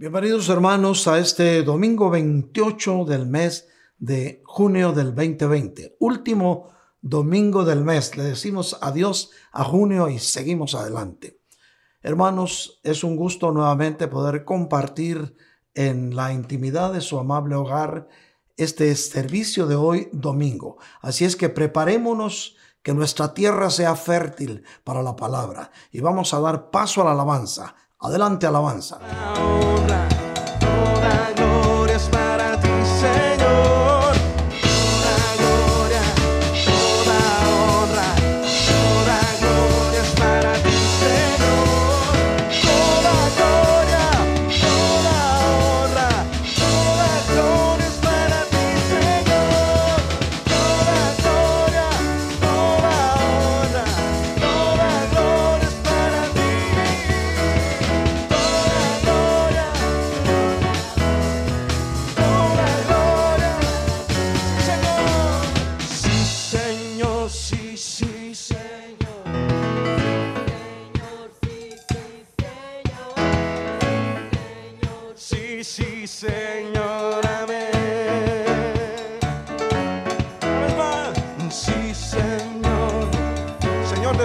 Bienvenidos hermanos a este domingo 28 del mes de junio del 2020, último domingo del mes. Le decimos adiós a junio y seguimos adelante. Hermanos, es un gusto nuevamente poder compartir en la intimidad de su amable hogar este servicio de hoy domingo. Así es que preparémonos que nuestra tierra sea fértil para la palabra y vamos a dar paso a la alabanza. Adelante, alabanza.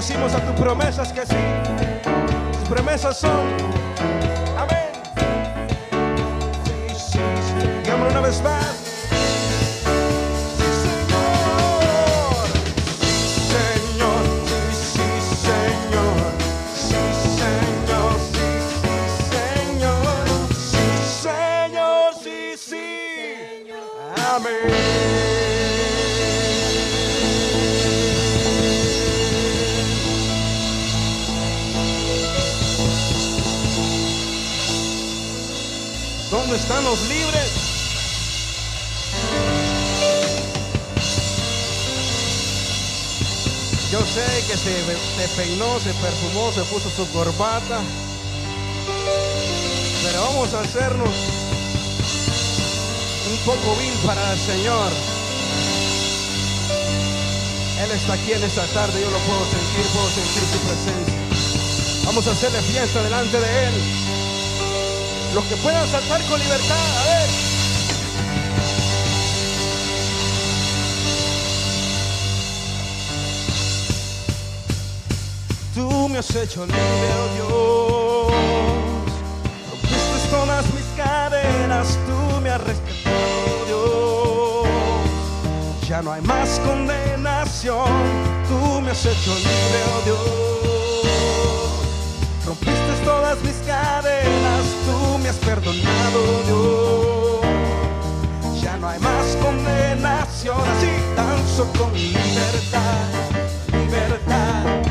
Hicimos a tus promesas que sí, tus promesas son, amén, sí, sí, señor llamo una bestia, sí Señor, Señor, sí, Señor, sí Señor, sí sí, Señor, sí, Señor, sí, sí, Amén. Están los libres. Yo sé que se, peinó, se perfumó, se puso su corbata. Pero vamos a hacernos un poco vil para el Señor. Él está aquí en esta tarde, yo lo puedo sentir, puedo sentir su presencia. Vamos a hacerle fiesta delante de Él. Los que puedan saltar con libertad, a ver. Tú me has hecho libre, oh Dios. Rompiste todas mis cadenas, tú me has rescatado, Dios. Ya no hay más condenación, tú me has hecho libre, oh Dios. Todas mis cadenas, tú me has perdonado, Dios. Ya no hay más condenación, así danzo con libertad, libertad,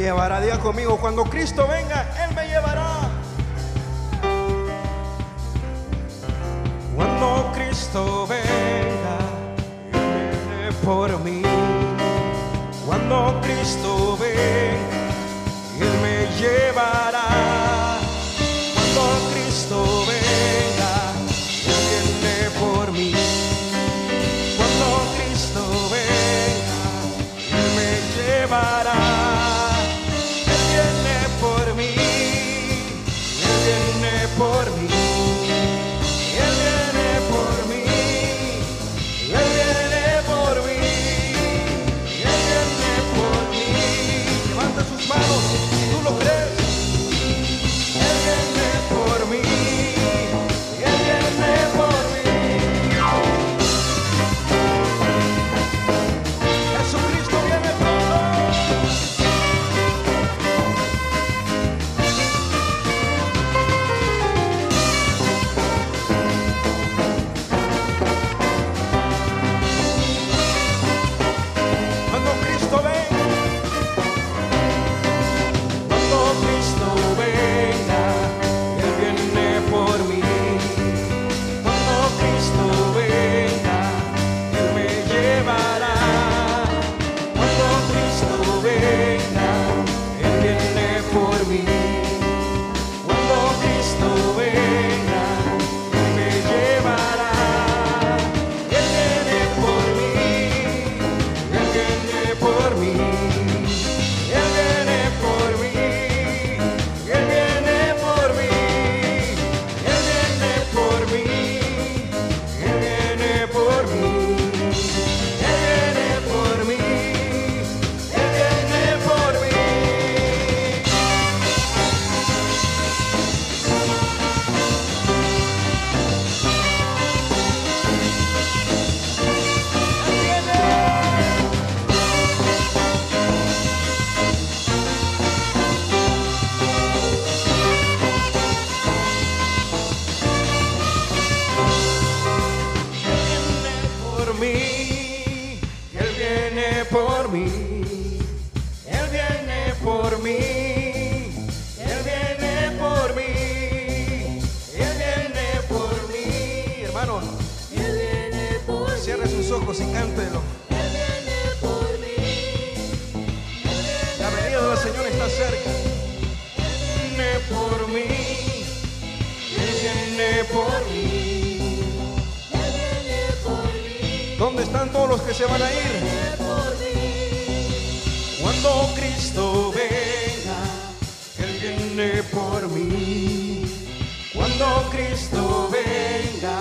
llevará. Diga conmigo, cuando Cristo venga, Él me llevará. Cuando Cristo venga, Él viene por mí. Cuando Cristo venga, Él me llevará. Cuando Cristo venga, Él viene por mí. Cuando Cristo venga, Él me llevará. Cristo venga, Él viene por mí. Cuando Cristo venga,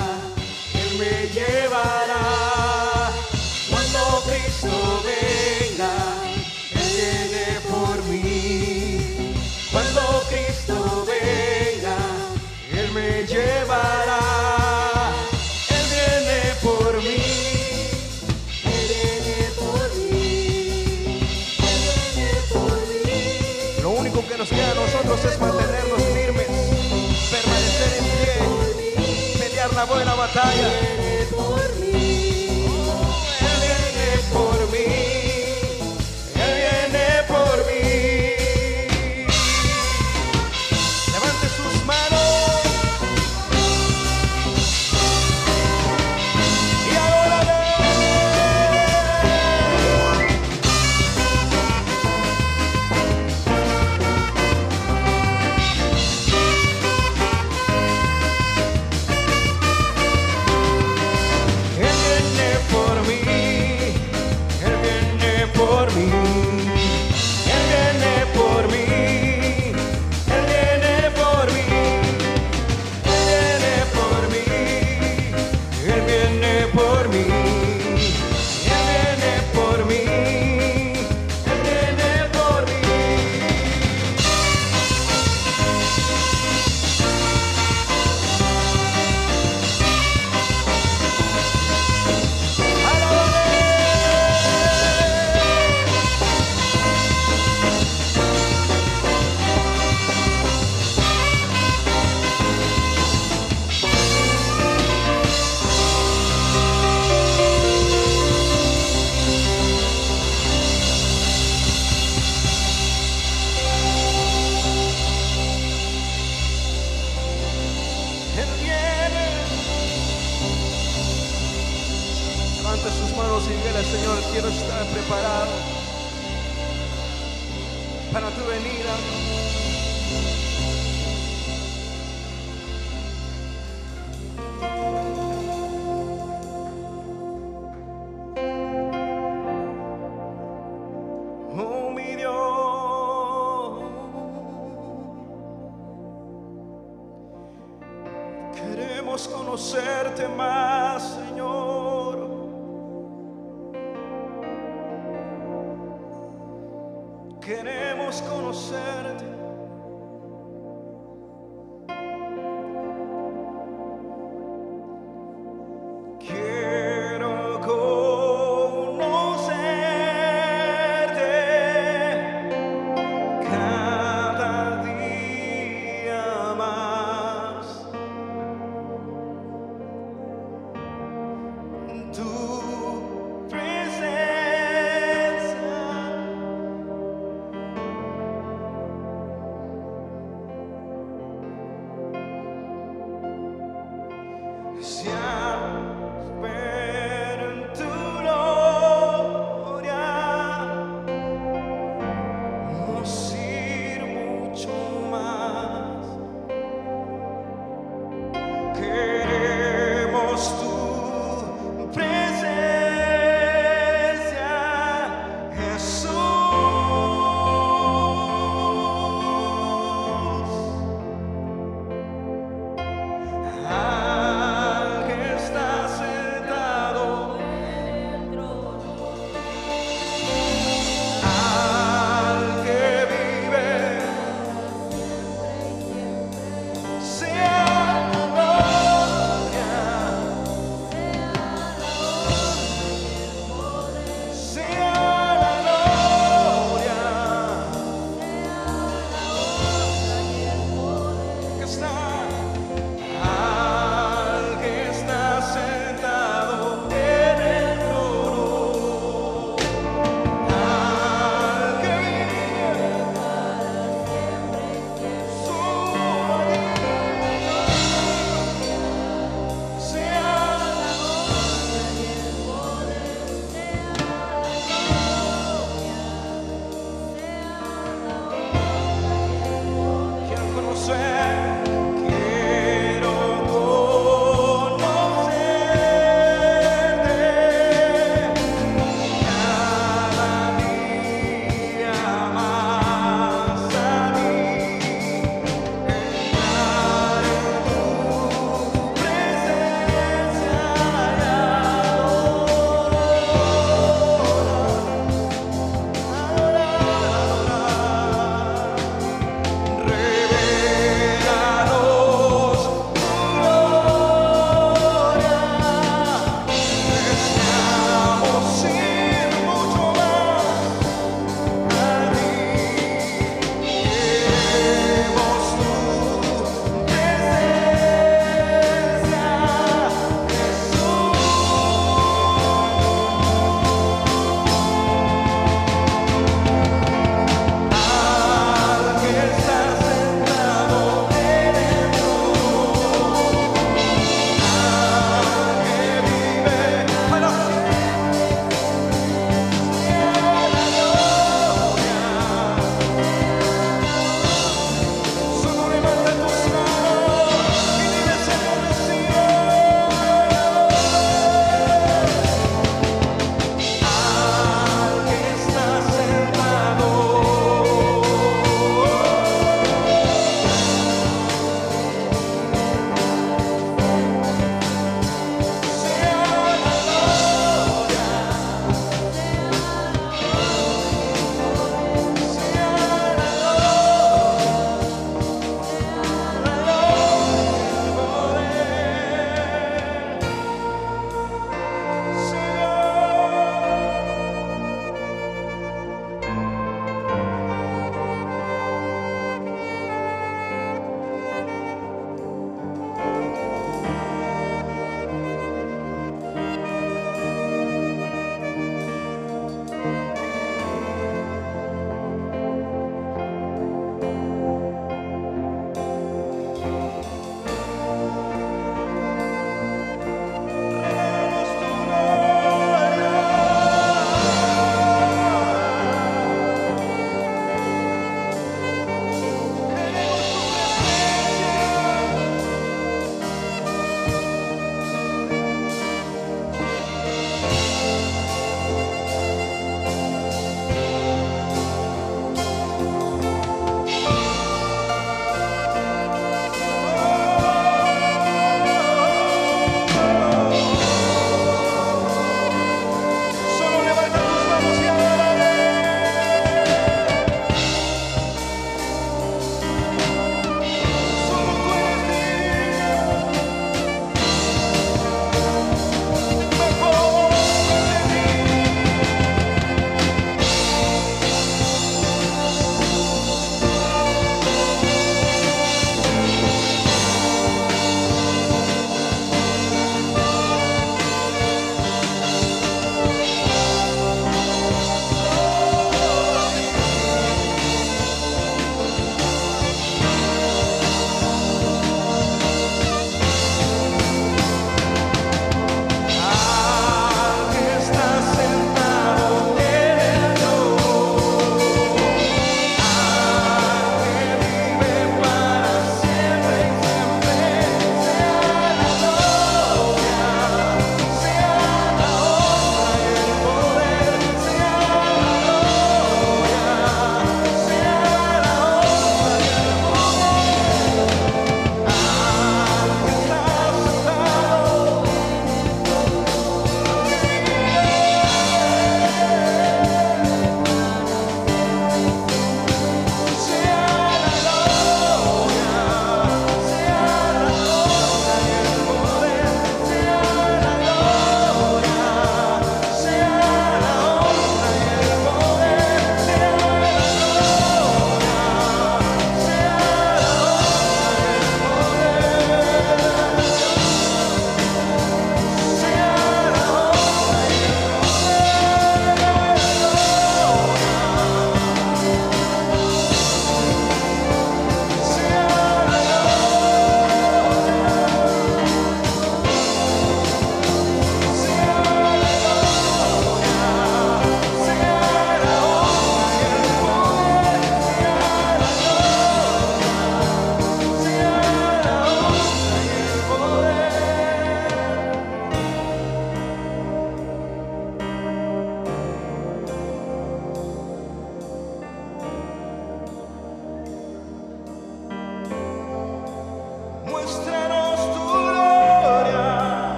Él me llevará. buena batalla. queremos conocerte.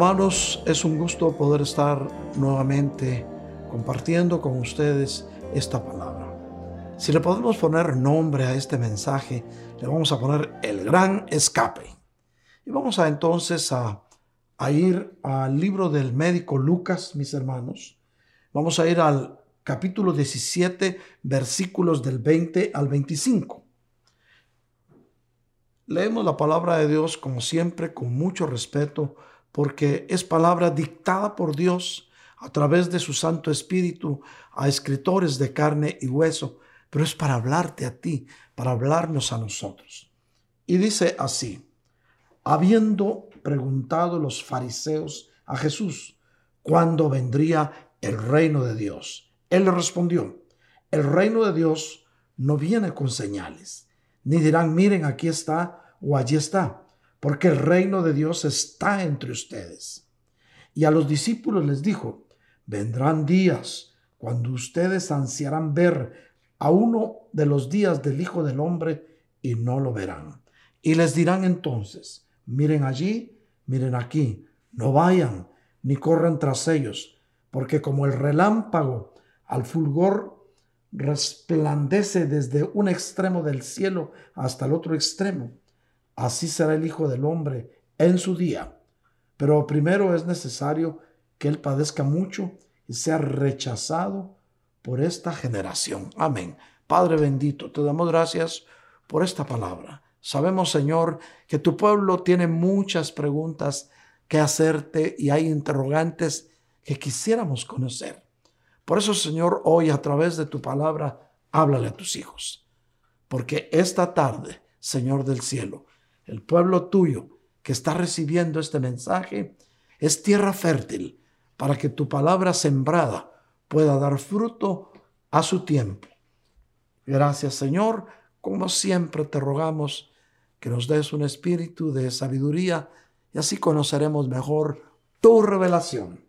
Hermanos, es un gusto poder estar nuevamente compartiendo con ustedes esta palabra. Si le podemos poner nombre a este mensaje, le vamos a poner el gran escape. Y vamos a entonces a, a ir al libro del médico Lucas, mis hermanos. Vamos a ir al capítulo 17, versículos del 20 al 25. Leemos la palabra de Dios como siempre con mucho respeto porque es palabra dictada por Dios a través de su Santo Espíritu a escritores de carne y hueso, pero es para hablarte a ti, para hablarnos a nosotros. Y dice así, habiendo preguntado los fariseos a Jesús, ¿cuándo vendría el reino de Dios? Él le respondió, el reino de Dios no viene con señales, ni dirán, miren, aquí está o allí está, porque el reino de Dios está entre ustedes. Y a los discípulos les dijo, vendrán días cuando ustedes ansiarán ver a uno de los días del Hijo del Hombre y no lo verán. Y les dirán entonces, miren allí, miren aquí, no vayan ni corran tras ellos, porque como el relámpago al fulgor resplandece desde un extremo del cielo hasta el otro extremo, así será el Hijo del Hombre en su día. Pero primero es necesario que Él padezca mucho y sea rechazado por esta generación. Amén. Padre bendito, te damos gracias por esta palabra. Sabemos, Señor, que tu pueblo tiene muchas preguntas que hacerte y hay interrogantes que quisiéramos conocer. Por eso, Señor, hoy a través de tu palabra, háblale a tus hijos. Porque esta tarde, Señor del cielo, el pueblo tuyo que está recibiendo este mensaje es tierra fértil para que tu palabra sembrada pueda dar fruto a su tiempo. Gracias Señor, como siempre te rogamos que nos des un espíritu de sabiduría y así conoceremos mejor tu revelación.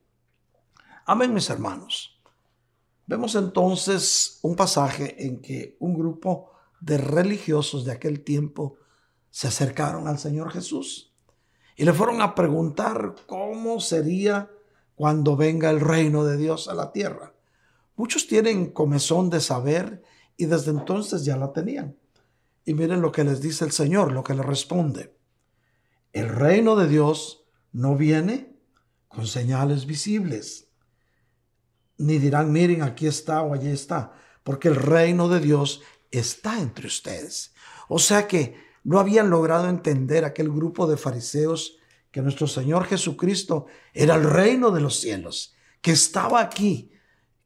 Amén, mis hermanos. Vemos entonces un pasaje en que un grupo de religiosos de aquel tiempo se acercaron al Señor Jesús y le fueron a preguntar cómo sería cuando venga el reino de Dios a la tierra. Muchos tienen comezón de saber y desde entonces ya la tenían. Y miren lo que les dice el Señor, lo que le responde. El reino de Dios no viene con señales visibles, ni dirán, miren, aquí está o allí está, porque el reino de Dios está entre ustedes. O sea que no habían logrado entender aquel grupo de fariseos que nuestro Señor Jesucristo era el reino de los cielos, que estaba aquí,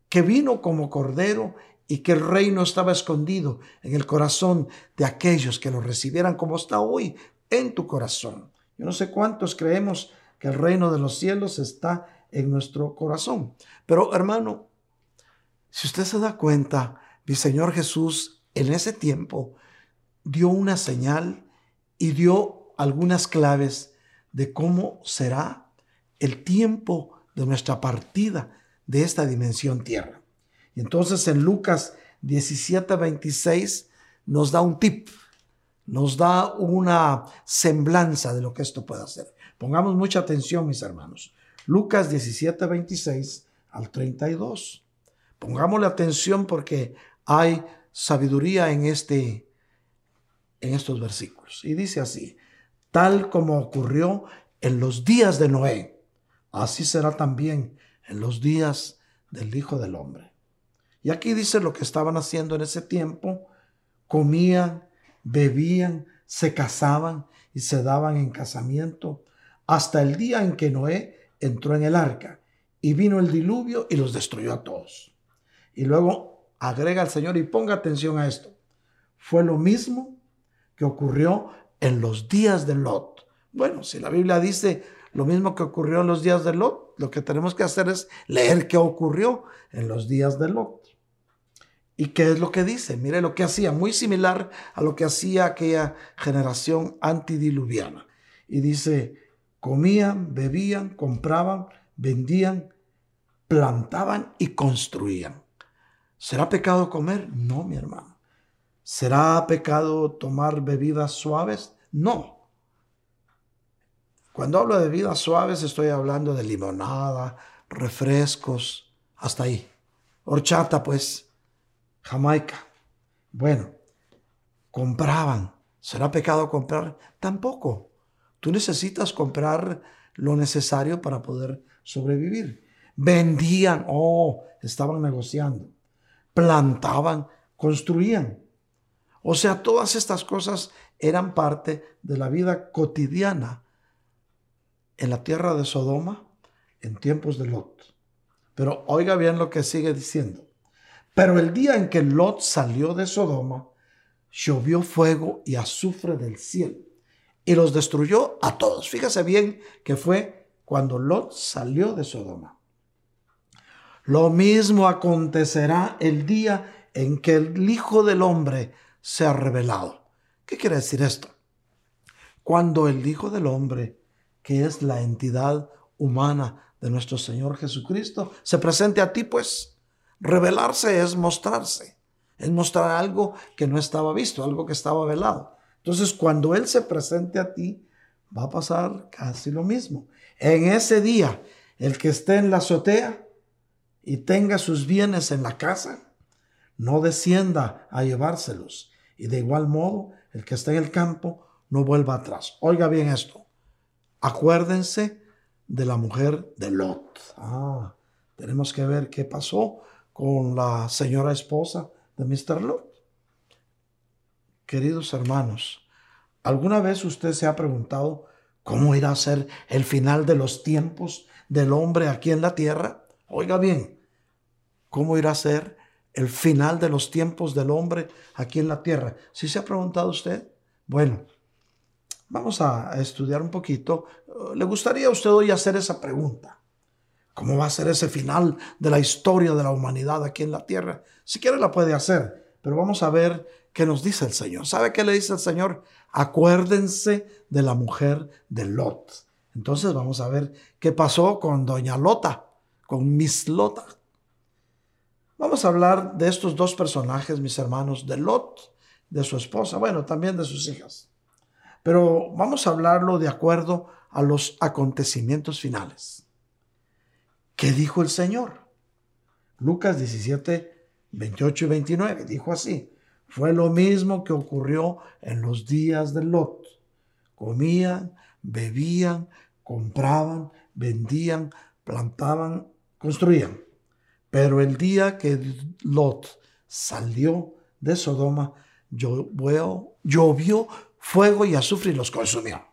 que vino como cordero y que el reino estaba escondido en el corazón de aquellos que lo recibieran como está hoy en tu corazón. Yo no sé cuántos creemos que el reino de los cielos está en nuestro corazón. Pero hermano, si usted se da cuenta, mi Señor Jesús en ese tiempo dio una señal y dio algunas claves de cómo será el tiempo de nuestra partida de esta dimensión tierra. Y entonces en Lucas 17, 26 nos da un tip, nos da una semblanza de lo que esto puede hacer. Pongamos mucha atención, mis hermanos. Lucas 17, 26 al 32. Pongámosle atención porque hay sabiduría en este en estos versículos. Y dice así, tal como ocurrió en los días de Noé, así será también en los días del Hijo del Hombre. Y aquí dice lo que estaban haciendo en ese tiempo, comían, bebían, se casaban y se daban en casamiento hasta el día en que Noé entró en el arca y vino el diluvio y los destruyó a todos. Y luego agrega el Señor y ponga atención a esto. Fue lo mismo que ocurrió en los días de Lot. Bueno, si la Biblia dice lo mismo que ocurrió en los días de Lot, lo que tenemos que hacer es leer qué ocurrió en los días de Lot. ¿Y qué es lo que dice? Mire lo que hacía, muy similar a lo que hacía aquella generación antidiluviana. Y dice, comían, bebían, compraban, vendían, plantaban y construían. ¿Será pecado comer? No, mi hermano. ¿Será pecado tomar bebidas suaves? No. Cuando hablo de bebidas suaves estoy hablando de limonada, refrescos, hasta ahí. Horchata, pues, Jamaica. Bueno, compraban. ¿Será pecado comprar? Tampoco. Tú necesitas comprar lo necesario para poder sobrevivir. Vendían, oh, estaban negociando. Plantaban, construían. O sea, todas estas cosas eran parte de la vida cotidiana en la tierra de Sodoma en tiempos de Lot. Pero oiga bien lo que sigue diciendo. Pero el día en que Lot salió de Sodoma, llovió fuego y azufre del cielo y los destruyó a todos. Fíjese bien que fue cuando Lot salió de Sodoma. Lo mismo acontecerá el día en que el Hijo del Hombre sea revelado. ¿Qué quiere decir esto? Cuando el Hijo del Hombre, que es la entidad humana de nuestro Señor Jesucristo, se presente a ti, pues revelarse es mostrarse, es mostrar algo que no estaba visto, algo que estaba velado. Entonces, cuando Él se presente a ti, va a pasar casi lo mismo. En ese día, el que esté en la azotea y tenga sus bienes en la casa, no descienda a llevárselos. Y de igual modo, el que esté en el campo, no vuelva atrás. Oiga bien esto. Acuérdense de la mujer de Lot. Ah, tenemos que ver qué pasó con la señora esposa de Mr. Lot. Queridos hermanos, ¿alguna vez usted se ha preguntado cómo irá a ser el final de los tiempos del hombre aquí en la tierra? Oiga bien, ¿cómo irá a ser el final de los tiempos del hombre aquí en la tierra? ¿Sí se ha preguntado usted? Bueno, vamos a estudiar un poquito. ¿Le gustaría a usted hoy hacer esa pregunta? ¿Cómo va a ser ese final de la historia de la humanidad aquí en la tierra? Si quiere la puede hacer, pero vamos a ver qué nos dice el Señor. ¿Sabe qué le dice el Señor? Acuérdense de la mujer de Lot. Entonces vamos a ver qué pasó con doña Lota, con Miss Lota. Vamos a hablar de estos dos personajes, mis hermanos, de Lot, de su esposa, bueno, también de sus hijas. Pero vamos a hablarlo de acuerdo a los acontecimientos finales. ¿Qué dijo el Señor? Lucas 17, 28 y 29 dijo así. Fue lo mismo que ocurrió en los días de Lot. Comían, bebían, compraban, vendían, plantaban, construían. Pero el día que Lot salió de Sodoma, llovió, fuego y azufre y los consumió.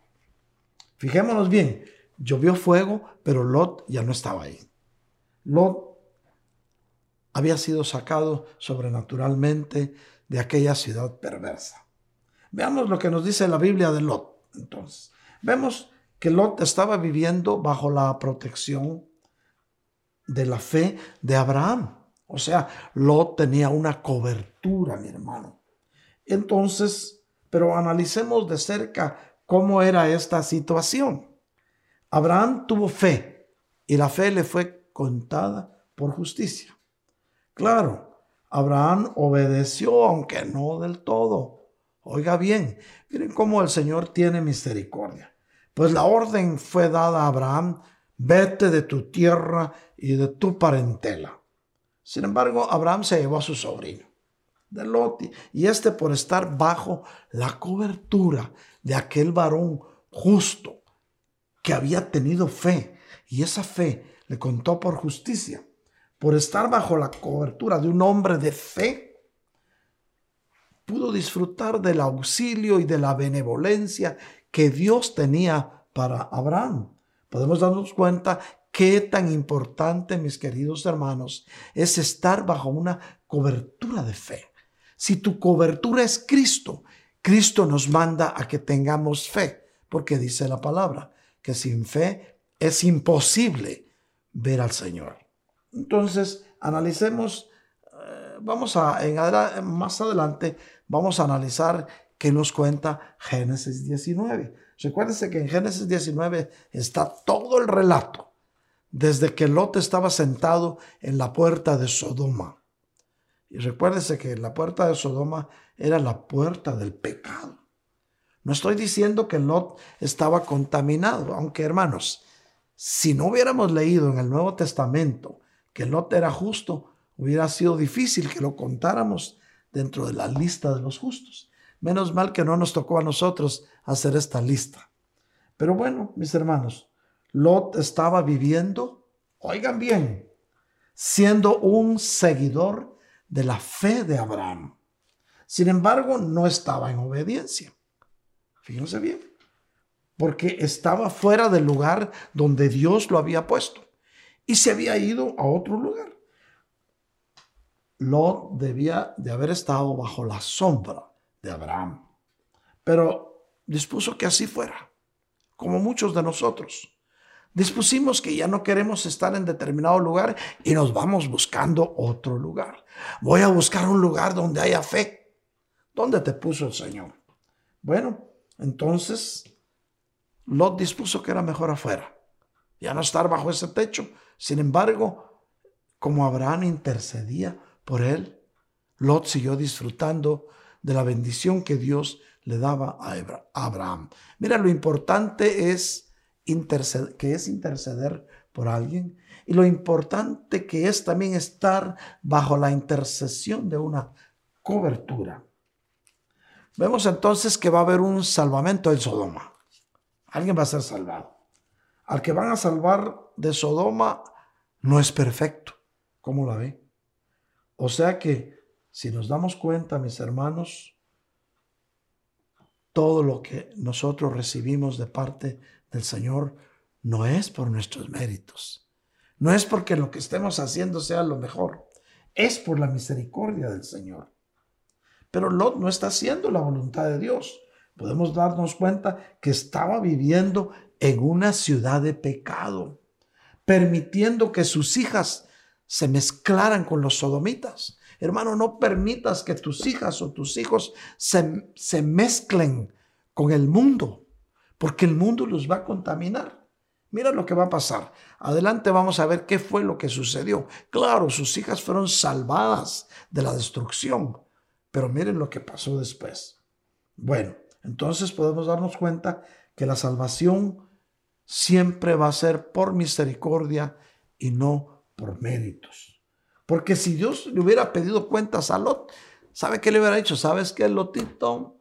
Fijémonos bien, llovió fuego, pero Lot ya no estaba ahí. Lot había sido sacado sobrenaturalmente de aquella ciudad perversa. Veamos lo que nos dice la Biblia de Lot. Entonces, vemos que Lot estaba viviendo bajo la protección de la fe de Abraham. O sea, Lot tenía una cobertura, mi hermano. Entonces, pero analicemos de cerca cómo era esta situación. Abraham tuvo fe y la fe le fue contada por justicia. Claro, Abraham obedeció, aunque no del todo. Oiga bien, miren cómo el Señor tiene misericordia. Pues la orden fue dada a Abraham, vete de tu tierra y de tu parentela. Sin embargo, Abraham se llevó a su sobrino, de Lot, y este por estar bajo la cobertura de aquel varón justo que había tenido fe, y esa fe le contó por justicia, por estar bajo la cobertura de un hombre de fe, pudo disfrutar del auxilio y de la benevolencia que Dios tenía para Abraham. Podemos darnos cuenta qué tan importante, mis queridos hermanos, es estar bajo una cobertura de fe. Si tu cobertura es Cristo, Cristo nos manda a que tengamos fe, porque dice la palabra que sin fe es imposible ver al Señor. Entonces, analicemos, eh, vamos a, más adelante, vamos a analizar qué nos cuenta Génesis 19. Recuérdense que en Génesis 19 está todo el relato, desde que Lot estaba sentado en la puerta de Sodoma. Y recuérdese que la puerta de Sodoma era la puerta del pecado. No estoy diciendo que Lot estaba contaminado, aunque hermanos, si no hubiéramos leído en el Nuevo Testamento que Lot era justo, hubiera sido difícil que lo contáramos dentro de la lista de los justos. Menos mal que no nos tocó a nosotros hacer esta lista. Pero bueno, mis hermanos, Lot estaba viviendo, oigan bien, siendo un seguidor de la fe de Abraham. Sin embargo, no estaba en obediencia. Fíjense bien, porque estaba fuera del lugar donde Dios lo había puesto y se había ido a otro lugar. Lot debía de haber estado bajo la sombra de Abraham, pero dispuso que así fuera, como muchos de nosotros. Dispusimos que ya no queremos estar en determinado lugar y nos vamos buscando otro lugar. Voy a buscar un lugar donde haya fe. ¿Dónde te puso el Señor? Bueno, entonces Lot dispuso que era mejor afuera, ya no estar bajo ese techo. Sin embargo, como Abraham intercedía por él, Lot siguió disfrutando de la bendición que Dios le daba a Abraham. Mira, lo importante es interceder, que es interceder por alguien y lo importante que es también estar bajo la intercesión de una cobertura. Vemos entonces que va a haber un salvamento en Sodoma. Alguien va a ser salvado. Al que van a salvar de Sodoma no es perfecto. ¿Cómo la ve? O sea que si nos damos cuenta, mis hermanos, todo lo que nosotros recibimos de parte del Señor no es por nuestros méritos. No es porque lo que estemos haciendo sea lo mejor. Es por la misericordia del Señor. Pero Lot no está haciendo la voluntad de Dios. Podemos darnos cuenta que estaba viviendo en una ciudad de pecado, permitiendo que sus hijas se mezclaran con los sodomitas. Hermano, no permitas que tus hijas o tus hijos se, se mezclen con el mundo, porque el mundo los va a contaminar. Mira lo que va a pasar. Adelante vamos a ver qué fue lo que sucedió. Claro, sus hijas fueron salvadas de la destrucción, pero miren lo que pasó después. Bueno, entonces podemos darnos cuenta que la salvación siempre va a ser por misericordia y no por méritos. Porque si Dios le hubiera pedido cuentas a Lot, ¿sabe qué le hubiera dicho? ¿Sabes qué, Lotito?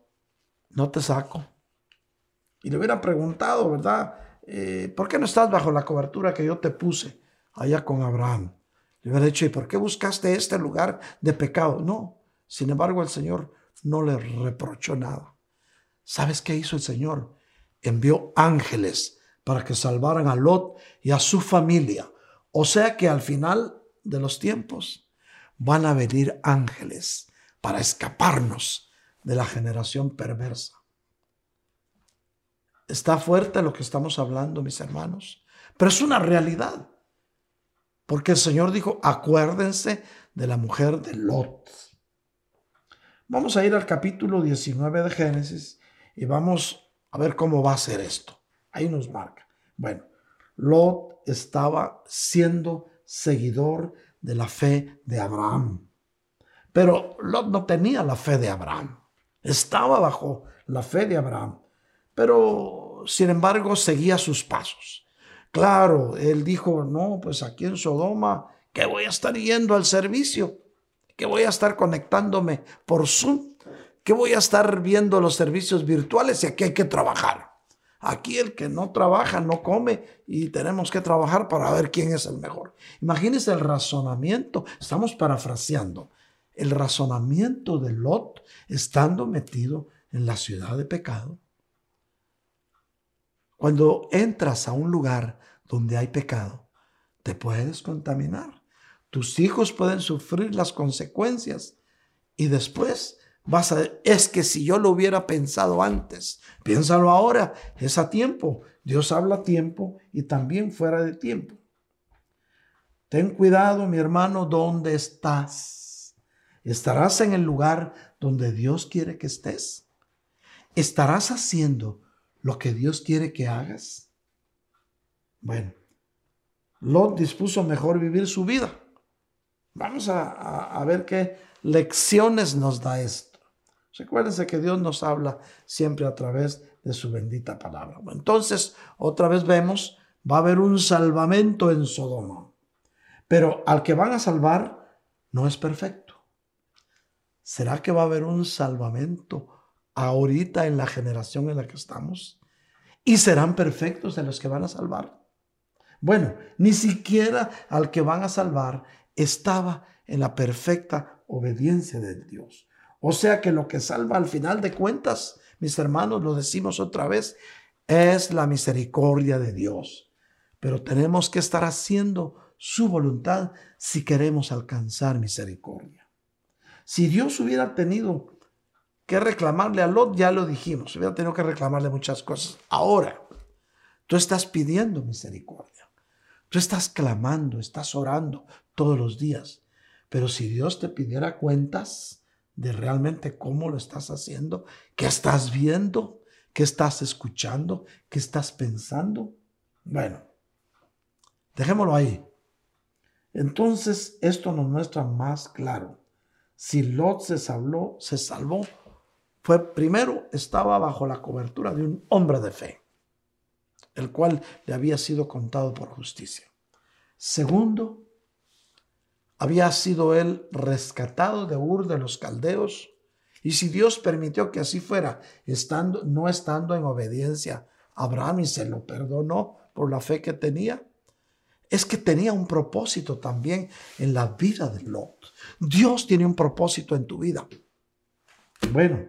No te saco. Y le hubiera preguntado, ¿verdad? Eh, ¿Por qué no estás bajo la cobertura que yo te puse allá con Abraham? Le hubiera dicho, ¿y por qué buscaste este lugar de pecado? No. Sin embargo, el Señor no le reprochó nada. ¿Sabes qué hizo el Señor? Envió ángeles para que salvaran a Lot y a su familia. O sea que al final de los tiempos van a venir ángeles para escaparnos de la generación perversa. Está fuerte lo que estamos hablando, mis hermanos, pero es una realidad. Porque el Señor dijo, acuérdense de la mujer de Lot. Vamos a ir al capítulo 19 de Génesis y vamos a ver cómo va a ser esto. Ahí nos marca. Bueno, Lot estaba siendo seguidor de la fe de Abraham. Pero Lot no tenía la fe de Abraham. Estaba bajo la fe de Abraham. Pero, sin embargo, seguía sus pasos. Claro, él dijo, no, pues aquí en Sodoma, que voy a estar yendo al servicio, que voy a estar conectándome por Zoom, que voy a estar viendo los servicios virtuales y aquí hay que trabajar. Aquí el que no trabaja no come y tenemos que trabajar para ver quién es el mejor. Imagínense el razonamiento, estamos parafraseando, el razonamiento de Lot estando metido en la ciudad de pecado. Cuando entras a un lugar donde hay pecado, te puedes contaminar. Tus hijos pueden sufrir las consecuencias y después es que si yo lo hubiera pensado antes, piénsalo ahora, es a tiempo. Dios habla a tiempo y también fuera de tiempo. Ten cuidado, mi hermano, ¿dónde estás? ¿Estarás en el lugar donde Dios quiere que estés? ¿Estarás haciendo lo que Dios quiere que hagas? Bueno, Lot dispuso mejor vivir su vida. Vamos a, a ver qué lecciones nos da esto. Recuérdense que Dios nos habla siempre a través de su bendita palabra. Entonces, otra vez vemos, va a haber un salvamento en Sodoma. Pero al que van a salvar no es perfecto. ¿Será que va a haber un salvamento ahorita en la generación en la que estamos? ¿Y serán perfectos de los que van a salvar? Bueno, ni siquiera al que van a salvar estaba en la perfecta obediencia de Dios. O sea que lo que salva al final de cuentas, mis hermanos, lo decimos otra vez, es la misericordia de Dios. Pero tenemos que estar haciendo su voluntad si queremos alcanzar misericordia. Si Dios hubiera tenido que reclamarle a Lot, ya lo dijimos, hubiera tenido que reclamarle muchas cosas. Ahora, tú estás pidiendo misericordia. Tú estás clamando, estás orando todos los días. Pero si Dios te pidiera cuentas de realmente cómo lo estás haciendo, qué estás viendo, qué estás escuchando, qué estás pensando, bueno, dejémoslo ahí. Entonces, esto nos muestra más claro. Si Lot se salvó, se salvó, fue primero estaba bajo la cobertura de un hombre de fe, el cual le había sido contado por justicia. Segundo, había sido él rescatado de Ur de los caldeos. Y si Dios permitió que así fuera, estando, no estando en obediencia Abraham y se lo perdonó por la fe que tenía, es que tenía un propósito también en la vida de Lot. Dios tiene un propósito en tu vida. Bueno,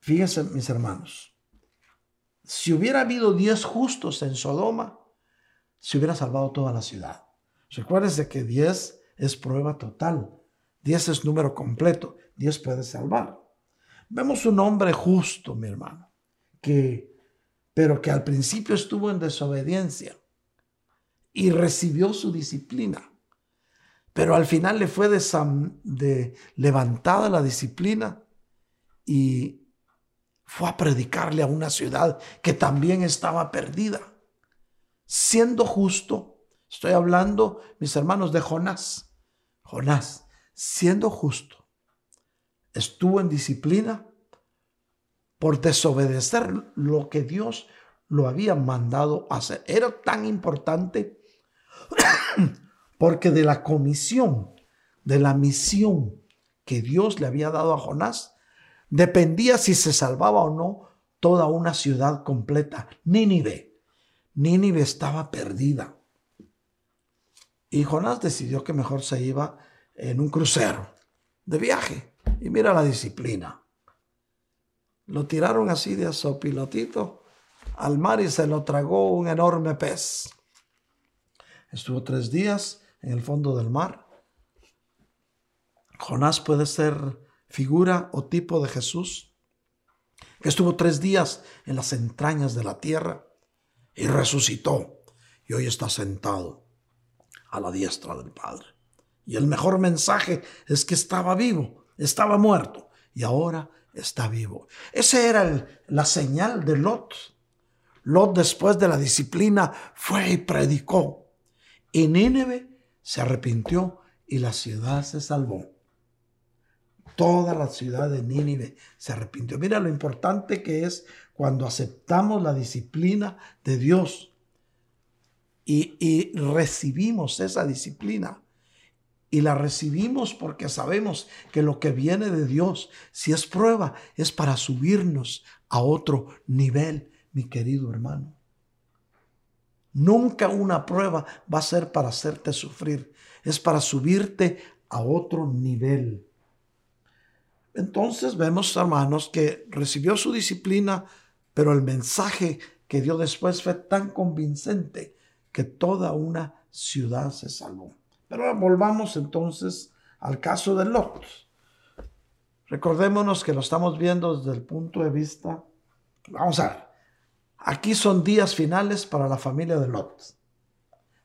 fíjense mis hermanos, si hubiera habido diez justos en Sodoma, se hubiera salvado toda la ciudad. Recuérdese que 10 es prueba total. 10 es número completo. 10 puede salvar. Vemos un hombre justo, mi hermano, que, pero que al principio estuvo en desobediencia y recibió su disciplina. Pero al final le fue de, levantada la disciplina y fue a predicarle a una ciudad que también estaba perdida. Siendo justo, Estoy hablando, mis hermanos, de Jonás. Jonás, siendo justo, estuvo en disciplina por desobedecer lo que Dios lo había mandado hacer. Era tan importante porque de la comisión, de la misión que Dios le había dado a Jonás, dependía si se salvaba o no toda una ciudad completa, Nínive. Nínive estaba perdida. Y Jonás decidió que mejor se iba en un crucero de viaje. Y mira la disciplina. Lo tiraron así de sopilotito al mar y se lo tragó un enorme pez. Estuvo tres días en el fondo del mar. Jonás puede ser figura o tipo de Jesús, que estuvo tres días en las entrañas de la tierra y resucitó y hoy está sentado a la diestra del Padre. Y el mejor mensaje es que estaba vivo, estaba muerto y ahora está vivo. Esa era el- la señal de Lot. Lot después de la disciplina fue y predicó. Y Nínive se arrepintió y la ciudad se salvó. Toda la ciudad de Nínive se arrepintió. Mira lo importante que es cuando aceptamos la disciplina de Dios y, recibimos esa disciplina. Y la recibimos porque sabemos que lo que viene de Dios, si es prueba, es para subirnos a otro nivel, mi querido hermano. Nunca una prueba va a ser para hacerte sufrir, es para subirte a otro nivel. Entonces vemos, hermanos, que recibió su disciplina, pero el mensaje que dio después fue tan convincente que toda una ciudad se salvó. Pero volvamos entonces al caso de Lot. Recordémonos que lo estamos viendo desde el punto de vista, vamos a ver, aquí son días finales para la familia de Lot.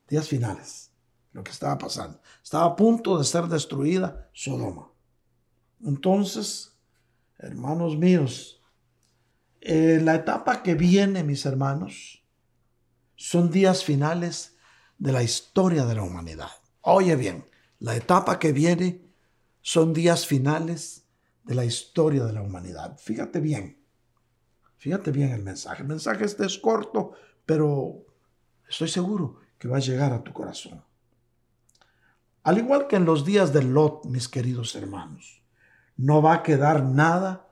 Días finales, lo que estaba pasando. Estaba a punto de ser destruida Sodoma. Entonces, hermanos míos, eh, la etapa que viene, mis hermanos, son días finales de la historia de la humanidad. Oye bien, la etapa que viene son días finales de la historia de la humanidad. Fíjate bien, fíjate bien el mensaje. El mensaje este es corto, pero estoy seguro que va a llegar a tu corazón. Al igual que en los días de Lot, mis queridos hermanos, no va a quedar nada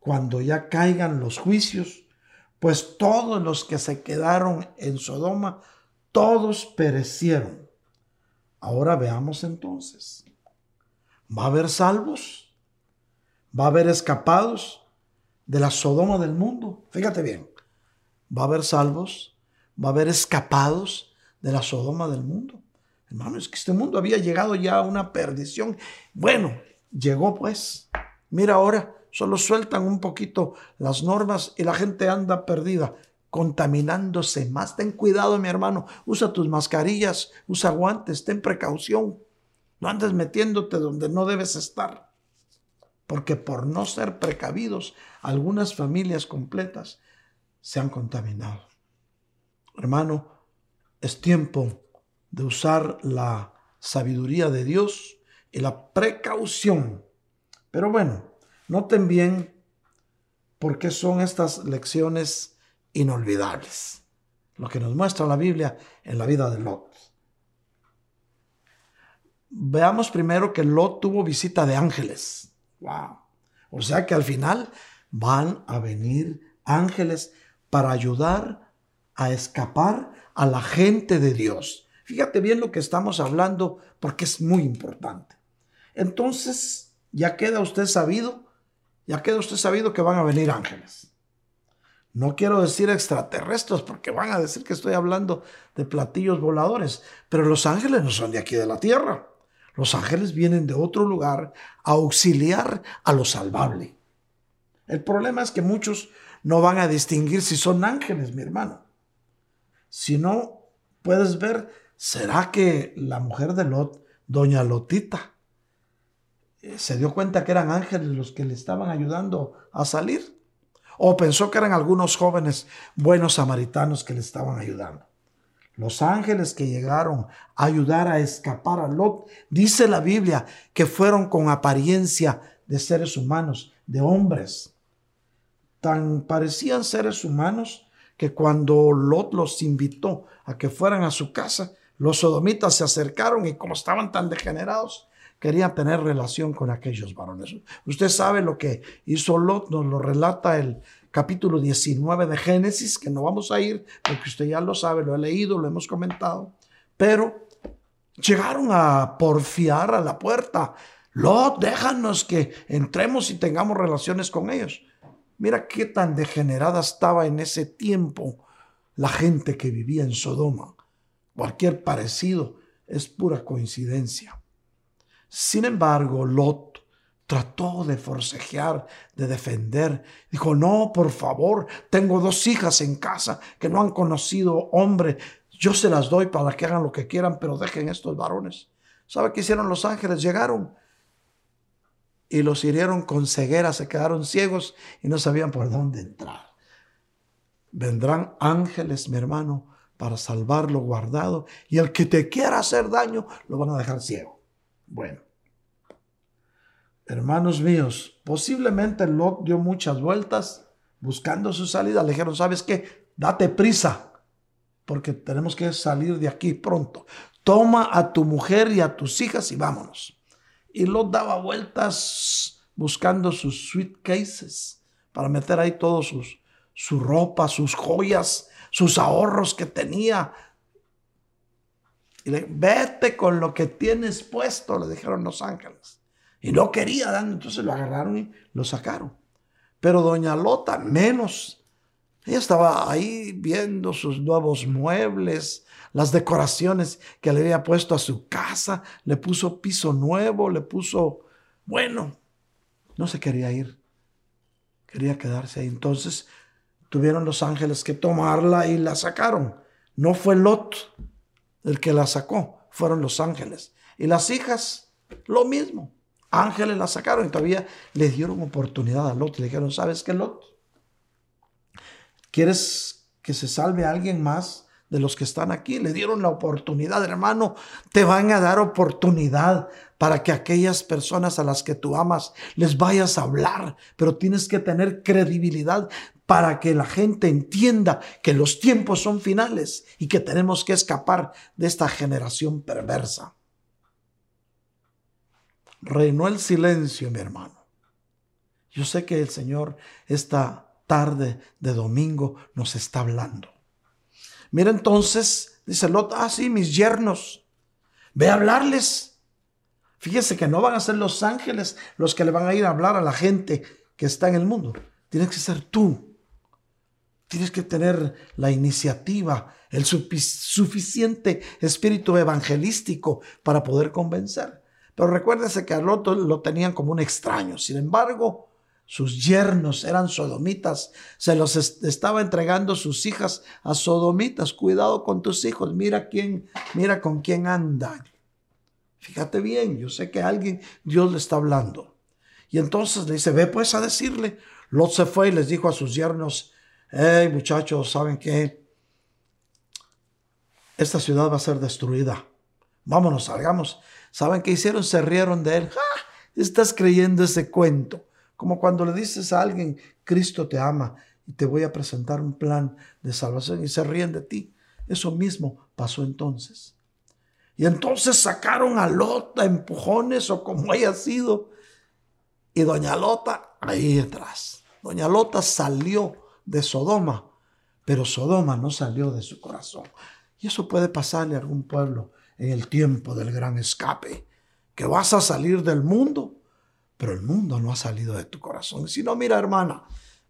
cuando ya caigan los juicios, pues todos los que se quedaron en Sodoma, todos perecieron. Ahora veamos entonces, ¿va a haber salvos? ¿Va a haber escapados de la Sodoma del mundo? Fíjate bien, ¿va a haber salvos? ¿Va a haber escapados de la Sodoma del mundo? Hermano, es que este mundo había llegado ya a una perdición. Bueno, llegó pues. Mira ahora, solo sueltan un poquito las normas y la gente anda perdida, contaminándose más. Ten cuidado, mi hermano. Usa tus mascarillas, usa guantes, ten precaución. No andes metiéndote donde no debes estar. Porque por no ser precavidos, algunas familias completas se han contaminado. Hermano, es tiempo de usar la sabiduría de Dios y la precaución. Pero bueno, noten bien por qué son estas lecciones inolvidables. Lo que nos muestra la Biblia en la vida de Lot. Veamos primero que Lot tuvo visita de ángeles. Wow. O sea que al final van a venir ángeles para ayudar a escapar a la gente de Dios. Fíjate bien lo que estamos hablando porque es muy importante. Entonces, ya queda usted sabido, ya queda usted sabido que van a venir ángeles. No quiero decir extraterrestres porque van a decir que estoy hablando de platillos voladores, pero los ángeles no son de aquí de la tierra. Los ángeles vienen de otro lugar a auxiliar a lo salvable. El problema es que muchos no van a distinguir si son ángeles, mi hermano. Si no, puedes ver, ¿será que la mujer de Lot, doña Lotita, se dio cuenta que eran ángeles los que le estaban ayudando a salir? ¿O pensó que eran algunos jóvenes buenos samaritanos que le estaban ayudando? Los ángeles que llegaron a ayudar a escapar a Lot, dice la Biblia que fueron con apariencia de seres humanos, de hombres. Tan parecían seres humanos que cuando Lot los invitó a que fueran a su casa, los sodomitas se acercaron y como estaban tan degenerados, querían tener relación con aquellos varones. Usted sabe lo que hizo Lot, nos lo relata el capítulo 19 de Génesis, que no vamos a ir porque usted ya lo sabe, lo he leído, lo hemos comentado, pero llegaron a porfiar a la puerta. Lot, déjanos que entremos y tengamos relaciones con ellos. Mira qué tan degenerada estaba en ese tiempo la gente que vivía en Sodoma. Cualquier parecido es pura coincidencia. Sin embargo, Lot trató de forcejear, de defender. Dijo, no, por favor, tengo dos hijas en casa que no han conocido hombre. Yo se las doy para que hagan lo que quieran, pero dejen estos varones. ¿Sabe qué hicieron los ángeles? Llegaron y los hirieron con ceguera, se quedaron ciegos y no sabían por dónde entrar. Vendrán ángeles, mi hermano, para salvarlo guardado y el que te quiera hacer daño lo van a dejar ciego. Bueno, hermanos míos, posiblemente Lot dio muchas vueltas buscando su salida. Le dijeron, ¿sabes qué? Date prisa, porque tenemos que salir de aquí pronto. Toma a tu mujer y a tus hijas y vámonos. Y Lot daba vueltas buscando sus suitcases para meter ahí todos sus su ropa, sus joyas, sus ahorros que tenía. Y le, vete con lo que tienes puesto, le dijeron los ángeles. Y no quería, entonces lo agarraron y lo sacaron. Pero doña Lota menos. Ella estaba ahí viendo sus nuevos muebles, las decoraciones que le había puesto a su casa, le puso piso nuevo, le puso, bueno, no se quería ir, quería quedarse ahí. Entonces tuvieron los ángeles que tomarla y la sacaron. No fue Lot el que la sacó, fueron los ángeles. Y las hijas, lo mismo. Ángeles la sacaron y todavía le dieron oportunidad a Lot. Le dijeron, ¿sabes qué, Lot? ¿Quieres que se salve alguien más de los que están aquí. Le dieron la oportunidad, hermano. Te van a dar oportunidad para que aquellas personas a las que tú amas les vayas a hablar, pero tienes que tener credibilidad para que la gente entienda que los tiempos son finales y que tenemos que escapar de esta generación perversa. Reinó el silencio, mi hermano. Yo sé que el Señor esta tarde de domingo nos está hablando. Mira entonces, dice Lot, ah, sí, mis yernos, ve a hablarles. Fíjese que no van a ser los ángeles los que le van a ir a hablar a la gente que está en el mundo. Tienes que ser tú. Tienes que tener la iniciativa, el suficiente espíritu evangelístico para poder convencer. Pero recuérdese que a Lot lo tenían como un extraño. Sin embargo, sus yernos eran sodomitas, se los estaba entregando sus hijas a sodomitas. Cuidado con tus hijos, mira quién, mira con quién andan. Fíjate bien, yo sé que alguien Dios le está hablando. Y entonces le dice, ve pues a decirle. Lot se fue y les dijo a sus yernos, hey muchachos, ¿saben qué? Esta ciudad va a ser destruida. Vámonos, salgamos. ¿Saben qué hicieron? Se rieron de él. Estás creyendo ese cuento. Como cuando le dices a alguien, Cristo te ama y te voy a presentar un plan de salvación y se ríen de ti. Eso mismo pasó entonces. Y entonces sacaron a Lota empujones o como haya sido. Y doña Lota ahí atrás. Doña Lota salió de Sodoma, pero Sodoma no salió de su corazón. Y eso puede pasarle a algún pueblo en el tiempo del gran escape, que vas a salir del mundo pero el mundo no ha salido de tu corazón. Si no, mira hermana,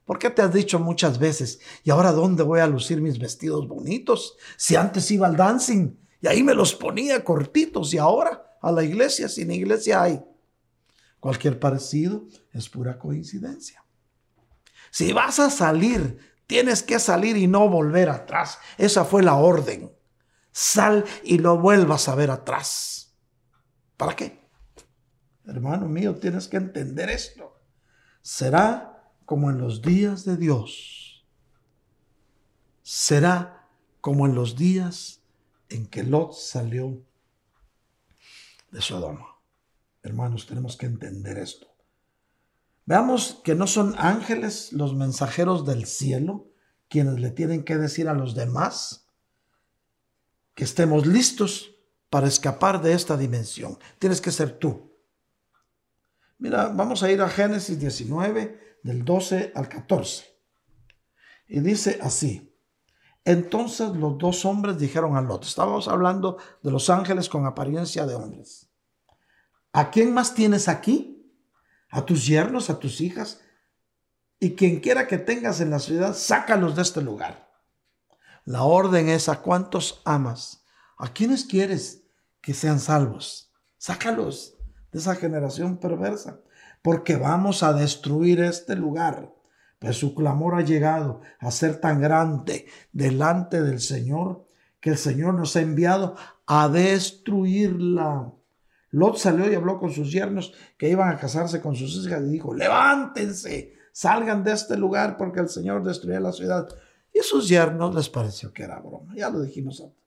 ¿por qué te has dicho muchas veces, y ahora dónde voy a lucir mis vestidos bonitos? Si antes iba al dancing y ahí me los ponía cortitos y ahora a la iglesia, sin iglesia hay. Cualquier parecido es pura coincidencia. Si vas a salir, tienes que salir y no volver atrás. Esa fue la orden. Sal y no vuelvas a ver atrás. ¿Para qué? Hermano mío, tienes que entender esto. Será como en los días de Dios. Será como en los días en que Lot salió de Sodoma. Hermanos, tenemos que entender esto. Veamos que no son ángeles los mensajeros del cielo quienes le tienen que decir a los demás que estemos listos para escapar de esta dimensión. Tienes que ser tú. Mira, vamos a ir a Génesis 19, del 12 al 14. Y dice así. Entonces los dos hombres dijeron a Lot, estábamos hablando de los ángeles con apariencia de hombres. ¿A quién más tienes aquí? ¿A tus yernos, a tus hijas? Y quien quiera que tengas en la ciudad, sácalos de este lugar. La orden es a cuántos amas, a quienes quieres que sean salvos. Sácalos de esa generación perversa, porque vamos a destruir este lugar. Pues su clamor ha llegado a ser tan grande delante del Señor que el Señor nos ha enviado a destruirla. Lot salió y habló con sus yernos que iban a casarse con sus hijas y dijo, levántense, salgan de este lugar porque el Señor destruye la ciudad. Y sus yernos les pareció que era broma, ya lo dijimos antes.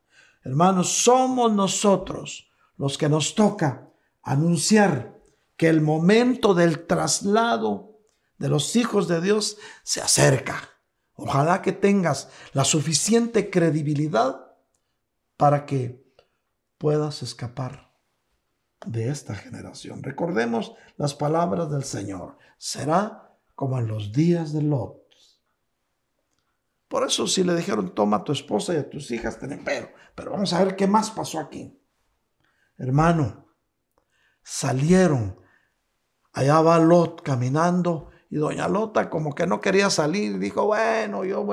Hermanos, somos nosotros los que nos toca anunciar que el momento del traslado de los hijos de Dios se acerca. Ojalá que tengas la suficiente credibilidad para que puedas escapar de esta generación. Recordemos las palabras del Señor. Será como en los días de Lot. Por eso si le dijeron, toma a tu esposa y a tus hijas, ten pero, pero vamos a ver qué más pasó aquí. Hermano, salieron. Allá va Lot caminando y doña Lota como que no quería salir. Dijo, bueno, yo,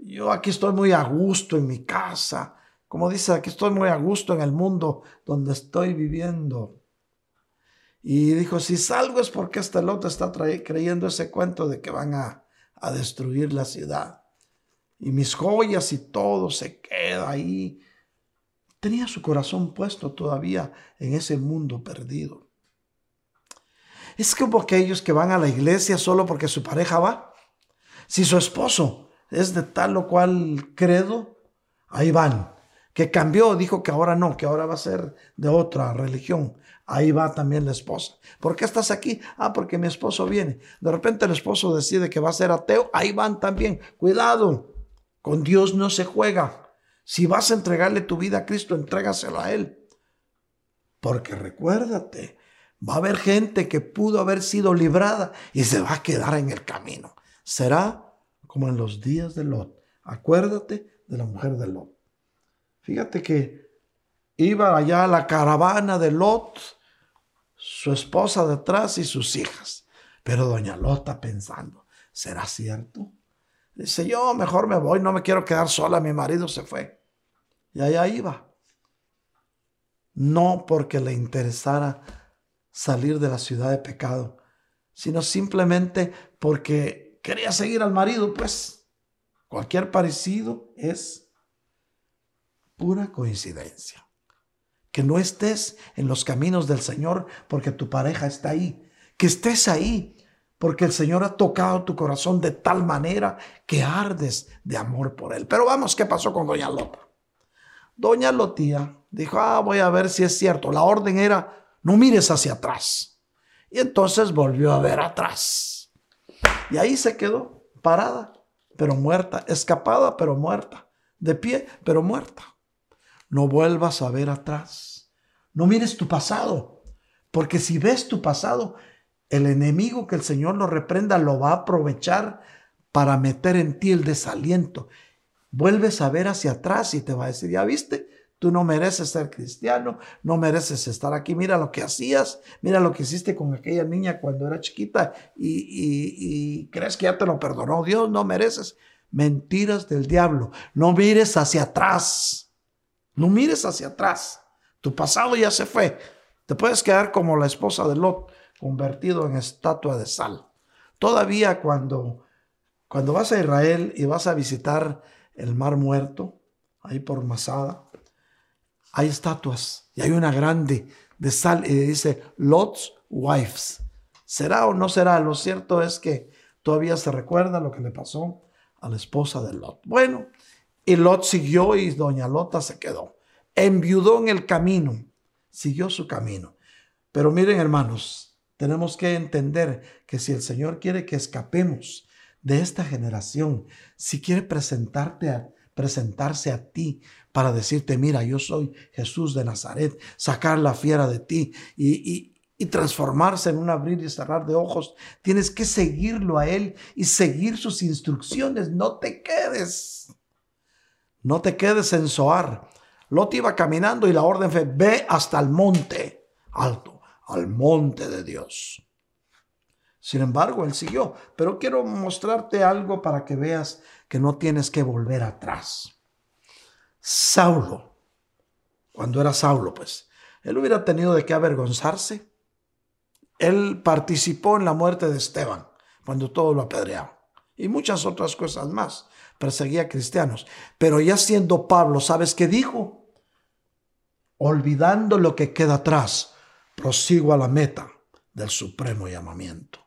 yo aquí estoy muy a gusto en mi casa. Como dice, aquí estoy muy a gusto en el mundo donde estoy viviendo. Y dijo, si salgo es porque este Lot está creyendo ese cuento de que van a, a destruir la ciudad. Y mis joyas y todo se queda ahí Tenía su corazón puesto todavía en ese mundo perdido. Es como aquellos que van a la iglesia solo porque su pareja va. Si su esposo es de tal o cual credo, Ahí van. Que cambió, dijo que ahora no, que ahora va a ser de otra religión. Ahí va también la esposa. ¿Por qué estás aquí? Ah, porque mi esposo viene. De repente el esposo decide que va a ser ateo. Ahí van también. Cuidado. Con Dios no se juega. Si vas a entregarle tu vida a Cristo, entrégaselo a Él. Porque recuérdate, va a haber gente que pudo haber sido librada y se va a quedar en el camino. Será como en los días de Lot. Acuérdate de la mujer de Lot. Fíjate que iba allá la caravana de Lot, su esposa detrás y sus hijas. Pero doña Lot está pensando, ¿será cierto? Dice, yo mejor me voy, no me quiero quedar sola, mi marido se fue. Y allá iba. No porque le interesara salir de la ciudad de pecado, sino simplemente porque quería seguir al marido, pues cualquier parecido es pura coincidencia. Que no estés en los caminos del Señor porque tu pareja está ahí. Que estés ahí porque el Señor ha tocado tu corazón de tal manera que ardes de amor por Él. Pero vamos, ¿qué pasó con Doña Lota? Doña Lotía dijo, ah, voy a ver si es cierto. La orden era, no mires hacia atrás. Y entonces volvió a ver atrás. Y ahí se quedó, parada, pero muerta, escapada, pero muerta, de pie, pero muerta. No vuelvas a ver atrás. No mires tu pasado, porque si ves tu pasado, el enemigo que el Señor lo reprenda lo va a aprovechar para meter en ti el desaliento. Vuelves a ver hacia atrás y te va a decir, ya viste, tú no mereces ser cristiano, no mereces estar aquí, mira lo que hacías, mira lo que hiciste con aquella niña cuando era chiquita y, y- crees que ya te lo perdonó Dios, no mereces. Mentiras del diablo, no mires hacia atrás, no mires hacia atrás, tu pasado ya se fue, te puedes quedar como la esposa de Lot, convertido en estatua de sal. Todavía cuando, cuando vas a Israel y vas a visitar el Mar Muerto, ahí por Masada, hay estatuas y hay una grande de sal y dice Lot's Wives. ¿Será o no será? Lo cierto es que todavía se recuerda lo que le pasó a la esposa de Lot. Bueno, y Lot siguió y doña Lota se quedó. Enviudó en el camino, siguió su camino. Pero miren hermanos, tenemos que entender que si el Señor quiere que escapemos de esta generación, si quiere presentarte presentarse a ti para decirte, mira, yo soy Jesús de Nazaret, sacar la fiera de ti y- y transformarse en un abrir y cerrar de ojos, tienes que seguirlo a Él y seguir sus instrucciones. No te quedes, no te quedes en Zoar. Lot iba caminando y la orden fue, ve hasta el monte alto, al monte de Dios. Sin embargo, él siguió. Pero quiero mostrarte algo para que veas que no tienes que volver atrás. Saulo, cuando era Saulo, pues, él hubiera tenido de qué avergonzarse. Él participó en la muerte de Esteban, cuando todo lo apedreaban. Y muchas otras cosas más. Perseguía cristianos. Pero ya siendo Pablo, ¿sabes qué dijo? Olvidando lo que queda atrás, prosigo a la meta del supremo llamamiento.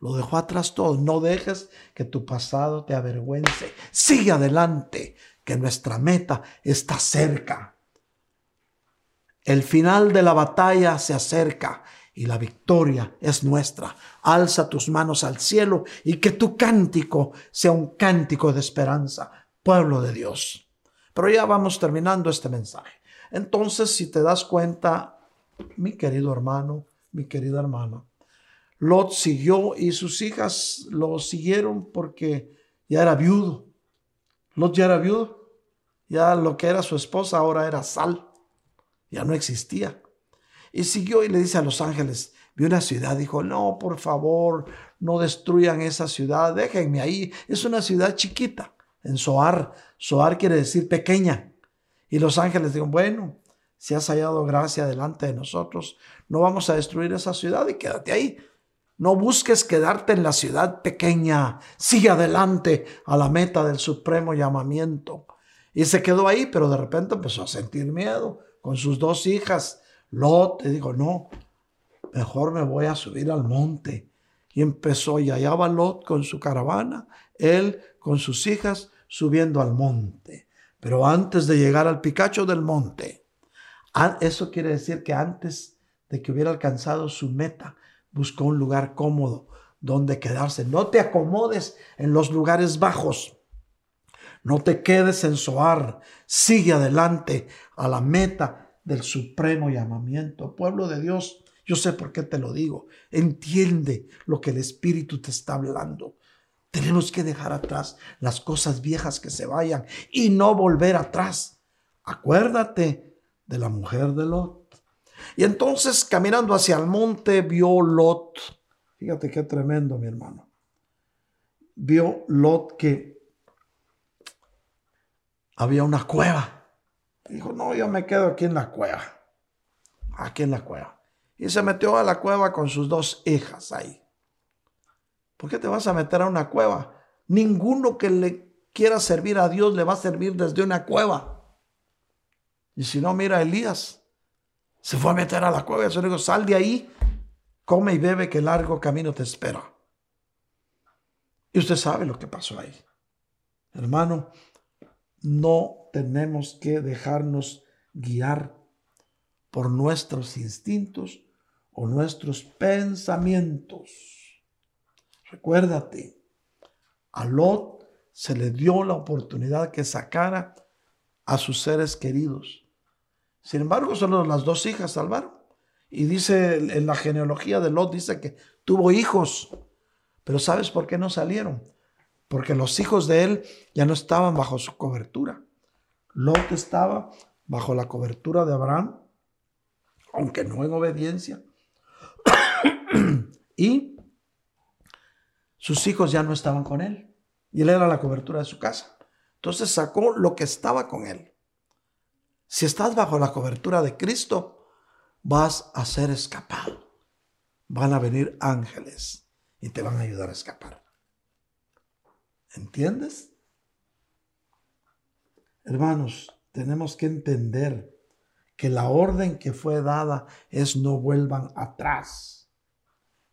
Lo dejó atrás todo. No dejes que tu pasado te avergüence. Sigue adelante, que nuestra meta está cerca. El final de la batalla se acerca y la victoria es nuestra. Alza tus manos al cielo y que tu cántico sea un cántico de esperanza, pueblo de Dios. Pero ya vamos terminando este mensaje. Entonces, si te das cuenta, mi querido hermano, mi querida hermana, Lot siguió y sus hijas lo siguieron porque ya era viudo. Lot ya era viudo. Ya lo que era su esposa ahora era sal. Ya no existía. Y siguió y le dice a los ángeles, vio una ciudad, dijo, no, por favor, no destruyan esa ciudad, déjenme ahí. Es una ciudad chiquita, en Soar. Soar quiere decir pequeña. Y los ángeles dijeron, bueno, si has hallado gracia delante de nosotros, no vamos a destruir esa ciudad y quédate ahí. No busques quedarte en la ciudad pequeña. Sigue adelante a la meta del supremo llamamiento. Y se quedó ahí, pero de repente empezó a sentir miedo con sus dos hijas. Lot y dijo, no, mejor me voy a subir al monte. Y empezó, y allá va Lot con su caravana, él con sus hijas subiendo al monte. Pero antes de llegar al picacho del monte, eso quiere decir que antes de que hubiera alcanzado su meta, buscó un lugar cómodo donde quedarse. No te acomodes en los lugares bajos. No te quedes en Zoar. Sigue adelante a la meta del supremo llamamiento. Pueblo de Dios, yo sé por qué te lo digo. Entiende lo que el Espíritu te está hablando. Tenemos que dejar atrás las cosas viejas que se vayan y no volver atrás. Acuérdate de la mujer de Lot. Y entonces caminando hacia el monte vio Lot. Fíjate qué tremendo, mi hermano. Vio Lot que había una cueva. Dijo, no, yo me quedo aquí en la cueva. Aquí en la cueva. Y se metió a la cueva con sus dos hijas ahí. ¿Por qué te vas a meter a una cueva? Ninguno que le quiera servir a Dios le va a servir desde una cueva. Y si no, mira Elías. Se fue a meter a la cueva y el Señor dijo, sal de ahí, come y bebe que largo camino te espera. Y usted sabe lo que pasó ahí. Hermano, no tenemos que dejarnos guiar por nuestros instintos o nuestros pensamientos. Recuérdate, a Lot se le dio la oportunidad que sacara a sus seres queridos. Sin embargo, solo las dos hijas salvaron. Y dice en la genealogía de Lot, dice que tuvo hijos. Pero ¿sabes por qué no salieron? Porque los hijos de él ya no estaban bajo su cobertura. Lot estaba bajo la cobertura de Abraham, aunque no en obediencia. y sus hijos ya no estaban con él. Y él era la cobertura de su casa. Entonces sacó lo que estaba con él. Si estás bajo la cobertura de Cristo, vas a ser escapado. Van a venir ángeles y te van a ayudar a escapar. ¿Entiendes? Hermanos, tenemos que entender que la orden que fue dada es no vuelvan atrás.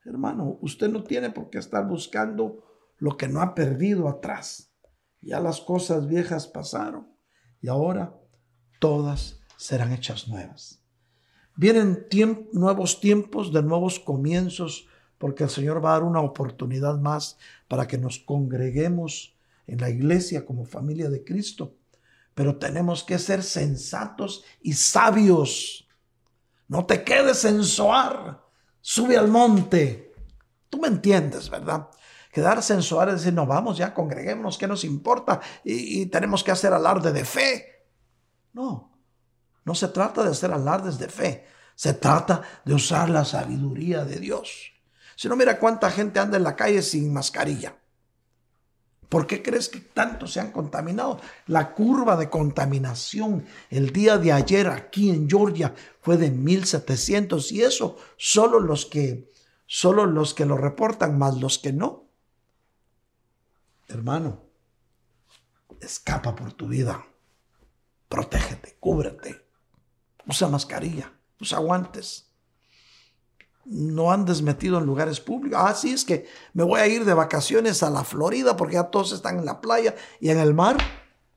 Hermano, usted no tiene por qué estar buscando lo que no ha perdido atrás. Ya las cosas viejas pasaron y ahora todas serán hechas nuevas. Vienen nuevos tiempos de nuevos comienzos porque el Señor va a dar una oportunidad más para que nos congreguemos en la iglesia como familia de Cristo. Pero tenemos que ser sensatos y sabios. No te quedes en Zoar. Sube al monte. Tú me entiendes, ¿verdad? Quedarse en Zoar es decir, no vamos ya, congreguémonos, ¿qué nos importa? Y, y tenemos que hacer alarde de fe. No, no se trata de hacer alardes de fe. Se trata de usar la sabiduría de Dios. Si no, mira cuánta gente anda en la calle sin mascarilla. ¿Por qué crees que tanto se han contaminado? La curva de contaminación el día de ayer aquí en Georgia fue de 1700 y eso solo los que solo los que lo reportan más los que no. Hermano, escapa por tu vida. Protégete, cúbrete. Usa mascarilla, usa guantes. No andes metido en lugares públicos. Ah, sí, es que me voy a ir de vacaciones a la Florida porque ya todos están en la playa y en el mar.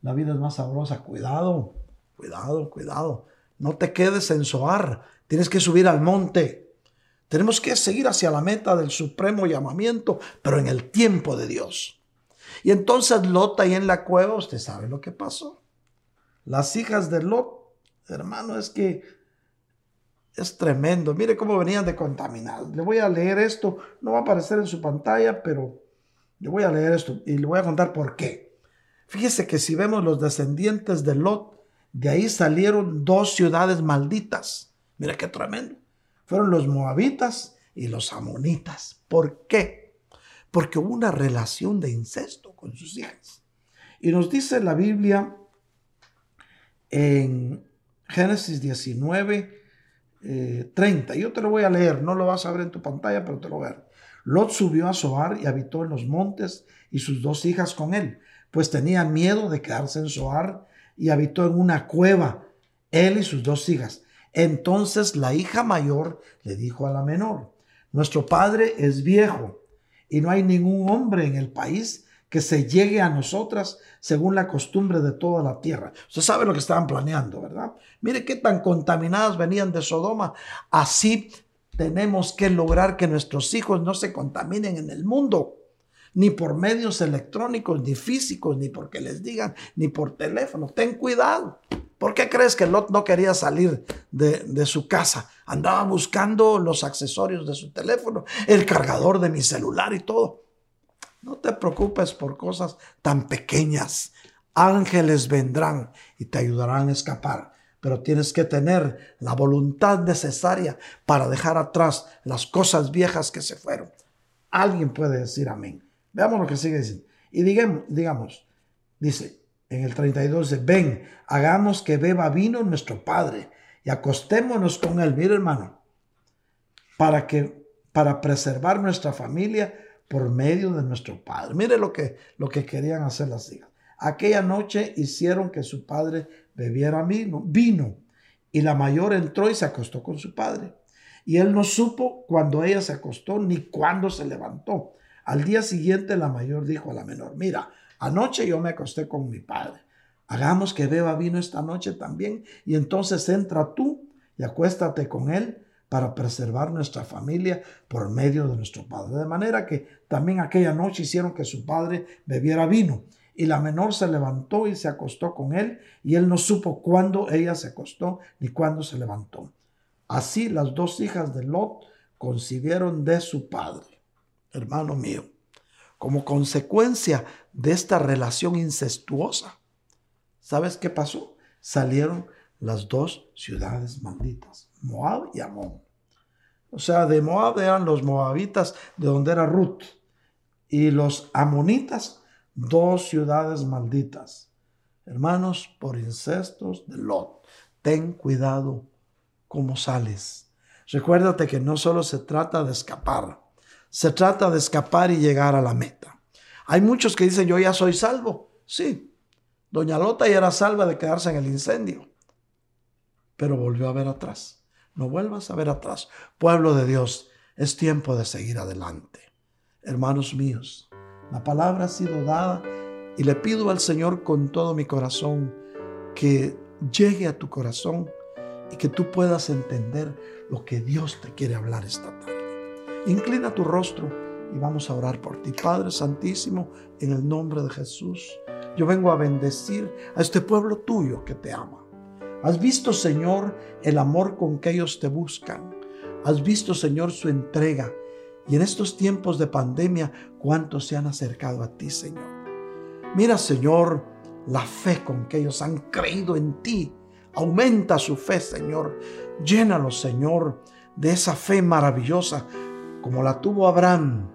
La vida es más sabrosa. Cuidado, cuidado, cuidado. No te quedes en Zoar. Tienes que subir al monte. Tenemos que seguir hacia la meta del supremo llamamiento, pero en el tiempo de Dios. Y entonces Lot ahí en la cueva, usted sabe lo que pasó. Las hijas de Lot, hermano, es que es tremendo. Mire cómo venían de contaminados. Le voy a leer esto. No va a aparecer en su pantalla, pero le voy a leer esto y le voy a contar por qué. Fíjese que si vemos los descendientes de Lot, de ahí salieron dos ciudades malditas. Mira qué tremendo. Fueron los moabitas y los amonitas. ¿Por qué? Porque hubo una relación de incesto con sus hijas. Y nos dice la Biblia en Génesis 19, eh, 30. Yo te lo voy a leer, no lo vas a ver en tu pantalla, pero te lo voy a. Lot subió a Zoar y habitó en los montes y sus dos hijas con él, pues tenía miedo de quedarse en Zoar y habitó en una cueva, él y sus dos hijas. Entonces la hija mayor le dijo a la menor, nuestro padre es viejo y no hay ningún hombre en el país que se llegue a nosotras según la costumbre de toda la tierra. Usted sabe lo que estaban planeando, ¿verdad? Mire qué tan contaminadas venían de Sodoma. Así tenemos que lograr que nuestros hijos no se contaminen en el mundo, ni por medios electrónicos, ni físicos, ni porque les digan, ni por teléfono. Ten cuidado. ¿Por qué crees que Lot no quería salir de, de, su casa? Andaba buscando los accesorios de su teléfono, el cargador de mi celular y todo. No te preocupes por cosas tan pequeñas. Ángeles vendrán y te ayudarán a escapar. Pero tienes que tener la voluntad necesaria para dejar atrás las cosas viejas que se fueron. Alguien puede decir amén. Veamos lo que sigue diciendo. Y digamos, dice, en el 32 dice, ven, hagamos que beba vino nuestro Padre y acostémonos con él, mire hermano, para que para preservar nuestra familia por medio de nuestro Padre. Mire lo que, lo que querían hacer las hijas. Aquella noche hicieron que su padre bebiera vino, vino, y la mayor entró y se acostó con su padre. Y él no supo cuando ella se acostó ni cuándo se levantó. Al día siguiente la mayor dijo a la menor, mira, Anoche yo me acosté con mi padre. Hagamos que beba vino esta noche también y entonces entra tú y acuéstate con él para preservar nuestra familia por medio de nuestro padre. De manera que también aquella noche hicieron que su padre bebiera vino. Y la menor se levantó y se acostó con él, y él no supo cuándo ella se acostó ni cuándo se levantó. Así las dos hijas de Lot concibieron de su padre. Hermano mío, como consecuencia de esta relación incestuosa. ¿Sabes qué pasó? Salieron las dos ciudades malditas, Moab y Amón. O sea, de Moab eran los moabitas, de donde era Ruth, y los amonitas, dos ciudades malditas. Hermanos, por incestos de Lot, ten cuidado cómo sales. Recuérdate que no solo se trata de escapar, se trata de escapar y llegar a la meta. Hay muchos que dicen, yo ya soy salvo. Sí, doña Lota ya era salva de quedarse en el incendio, pero volvió a ver atrás. No vuelvas a ver atrás. Pueblo de Dios, es tiempo de seguir adelante. Hermanos míos, la palabra ha sido dada y le pido al Señor con todo mi corazón que llegue a tu corazón y que tú puedas entender lo que Dios te quiere hablar esta tarde. Inclina tu rostro y vamos a orar por ti. Padre Santísimo, en el nombre de Jesús, yo vengo a bendecir a este pueblo tuyo que te ama. Has visto, Señor, el amor con que ellos te buscan. Has visto, Señor, su entrega. Y en estos tiempos de pandemia, cuántos se han acercado a ti, Señor. Mira, Señor, la fe con que ellos han creído en ti. Aumenta su fe, Señor. Llénalos, Señor, de esa fe maravillosa como la tuvo Abraham,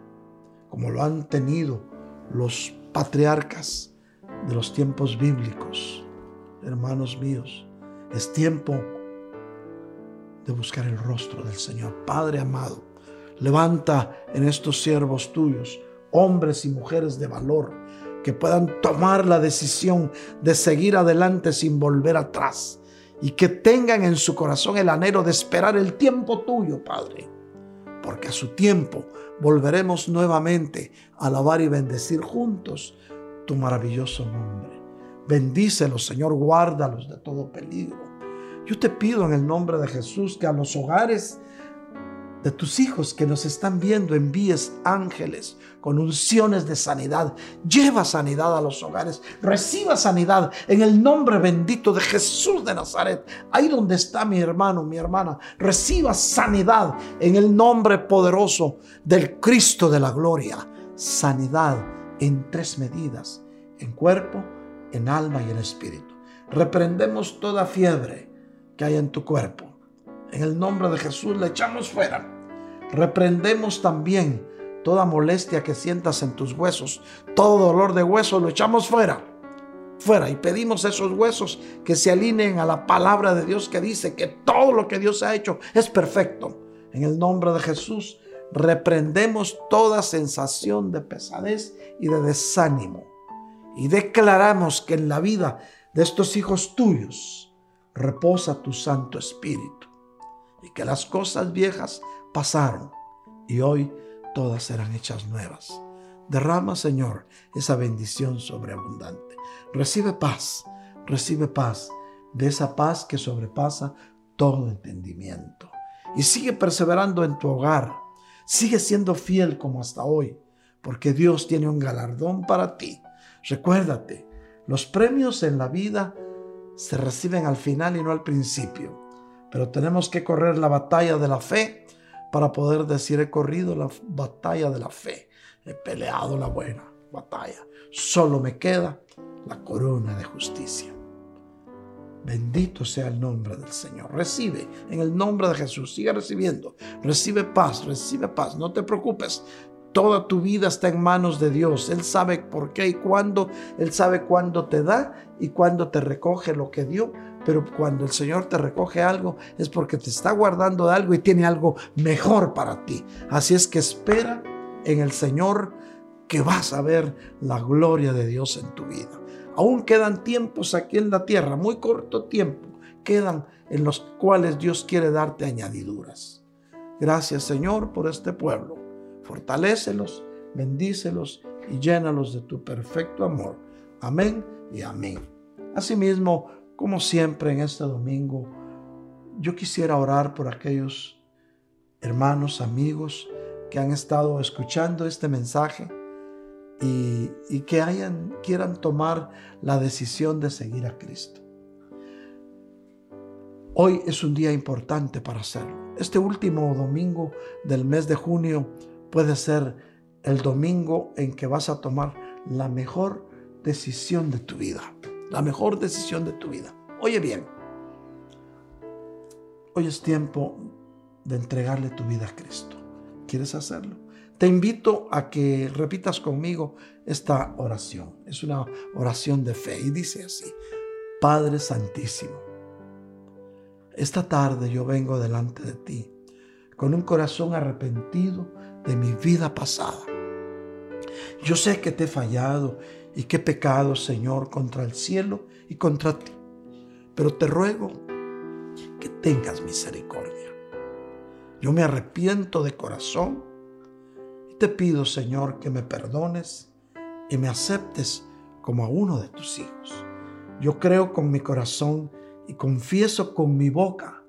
como lo han tenido los patriarcas de los tiempos bíblicos. Hermanos míos, es tiempo de buscar el rostro del Señor. Padre amado, levanta en estos siervos tuyos hombres y mujeres de valor que puedan tomar la decisión de seguir adelante sin volver atrás y que tengan en su corazón el anhelo de esperar el tiempo tuyo, Padre porque a su tiempo volveremos nuevamente a alabar y bendecir juntos tu maravilloso nombre. Bendícelos, Señor, guárdalos de todo peligro. Yo te pido en el nombre de Jesús que a los hogares de tus hijos que nos están viendo envíes ángeles con unciones de sanidad. Lleva sanidad a los hogares. Reciba sanidad en el nombre bendito de Jesús de Nazaret. Ahí donde está mi hermano, mi hermana. Reciba sanidad en el nombre poderoso del Cristo de la gloria. Sanidad en tres medidas. En cuerpo, en alma y en espíritu. Reprendemos toda fiebre que hay en tu cuerpo. En el nombre de Jesús le echamos fuera. Reprendemos también toda molestia que sientas en tus huesos, todo dolor de huesos, lo echamos fuera. Fuera y pedimos esos huesos que se alineen a la palabra de Dios que dice que todo lo que Dios ha hecho es perfecto. En el nombre de Jesús reprendemos toda sensación de pesadez y de desánimo y declaramos que en la vida de estos hijos tuyos reposa tu Santo Espíritu y que las cosas viejas pasaron y hoy todas serán hechas nuevas. Derrama, Señor, esa bendición sobreabundante. Recibe paz, recibe paz, de esa paz que sobrepasa todo entendimiento. Y sigue perseverando en tu hogar. Sigue siendo fiel como hasta hoy, porque Dios tiene un galardón para ti. Recuérdate, los premios en la vida se reciben al final y no al principio. Pero tenemos que correr la batalla de la fe para poder decir he corrido la batalla de la fe. He peleado la buena batalla. Solo me queda la corona de justicia. Bendito sea el nombre del Señor. Recibe en el nombre de Jesús. Sigue recibiendo. Recibe paz, recibe paz. No te preocupes. Toda tu vida está en manos de Dios. Él sabe por qué y cuándo. Él sabe cuándo te da y cuándo te recoge lo que dio. Pero cuando el Señor te recoge algo es porque te está guardando de algo y tiene algo mejor para ti. Así es que espera en el Señor que vas a ver la gloria de Dios en tu vida. Aún quedan tiempos aquí en la tierra, muy corto tiempo, quedan en los cuales Dios quiere darte añadiduras. Gracias Señor por este pueblo. Fortalécelos, bendícelos y llénalos de tu perfecto amor. Amén y amén. Asimismo, como siempre en este domingo, yo quisiera orar por aquellos hermanos, amigos que han estado escuchando este mensaje y, que quieran tomar la decisión de seguir a Cristo. Hoy es un día importante para hacerlo. Este último domingo del mes de junio puede ser el domingo en que vas a tomar la mejor decisión de tu vida. La mejor decisión de tu vida. Oye bien, hoy es tiempo de entregarle tu vida a Cristo. ¿Quieres hacerlo? Te invito a que repitas conmigo esta oración. Es una oración de fe y dice así, Padre Santísimo, esta tarde yo vengo delante de ti con un corazón arrepentido de mi vida pasada. Yo sé que te he fallado y que he pecado, Señor, contra el cielo y contra ti, pero te ruego que tengas misericordia. Yo me arrepiento de corazón y te pido, Señor, que me perdones y me aceptes como a uno de tus hijos. Yo creo con mi corazón y confieso con mi boca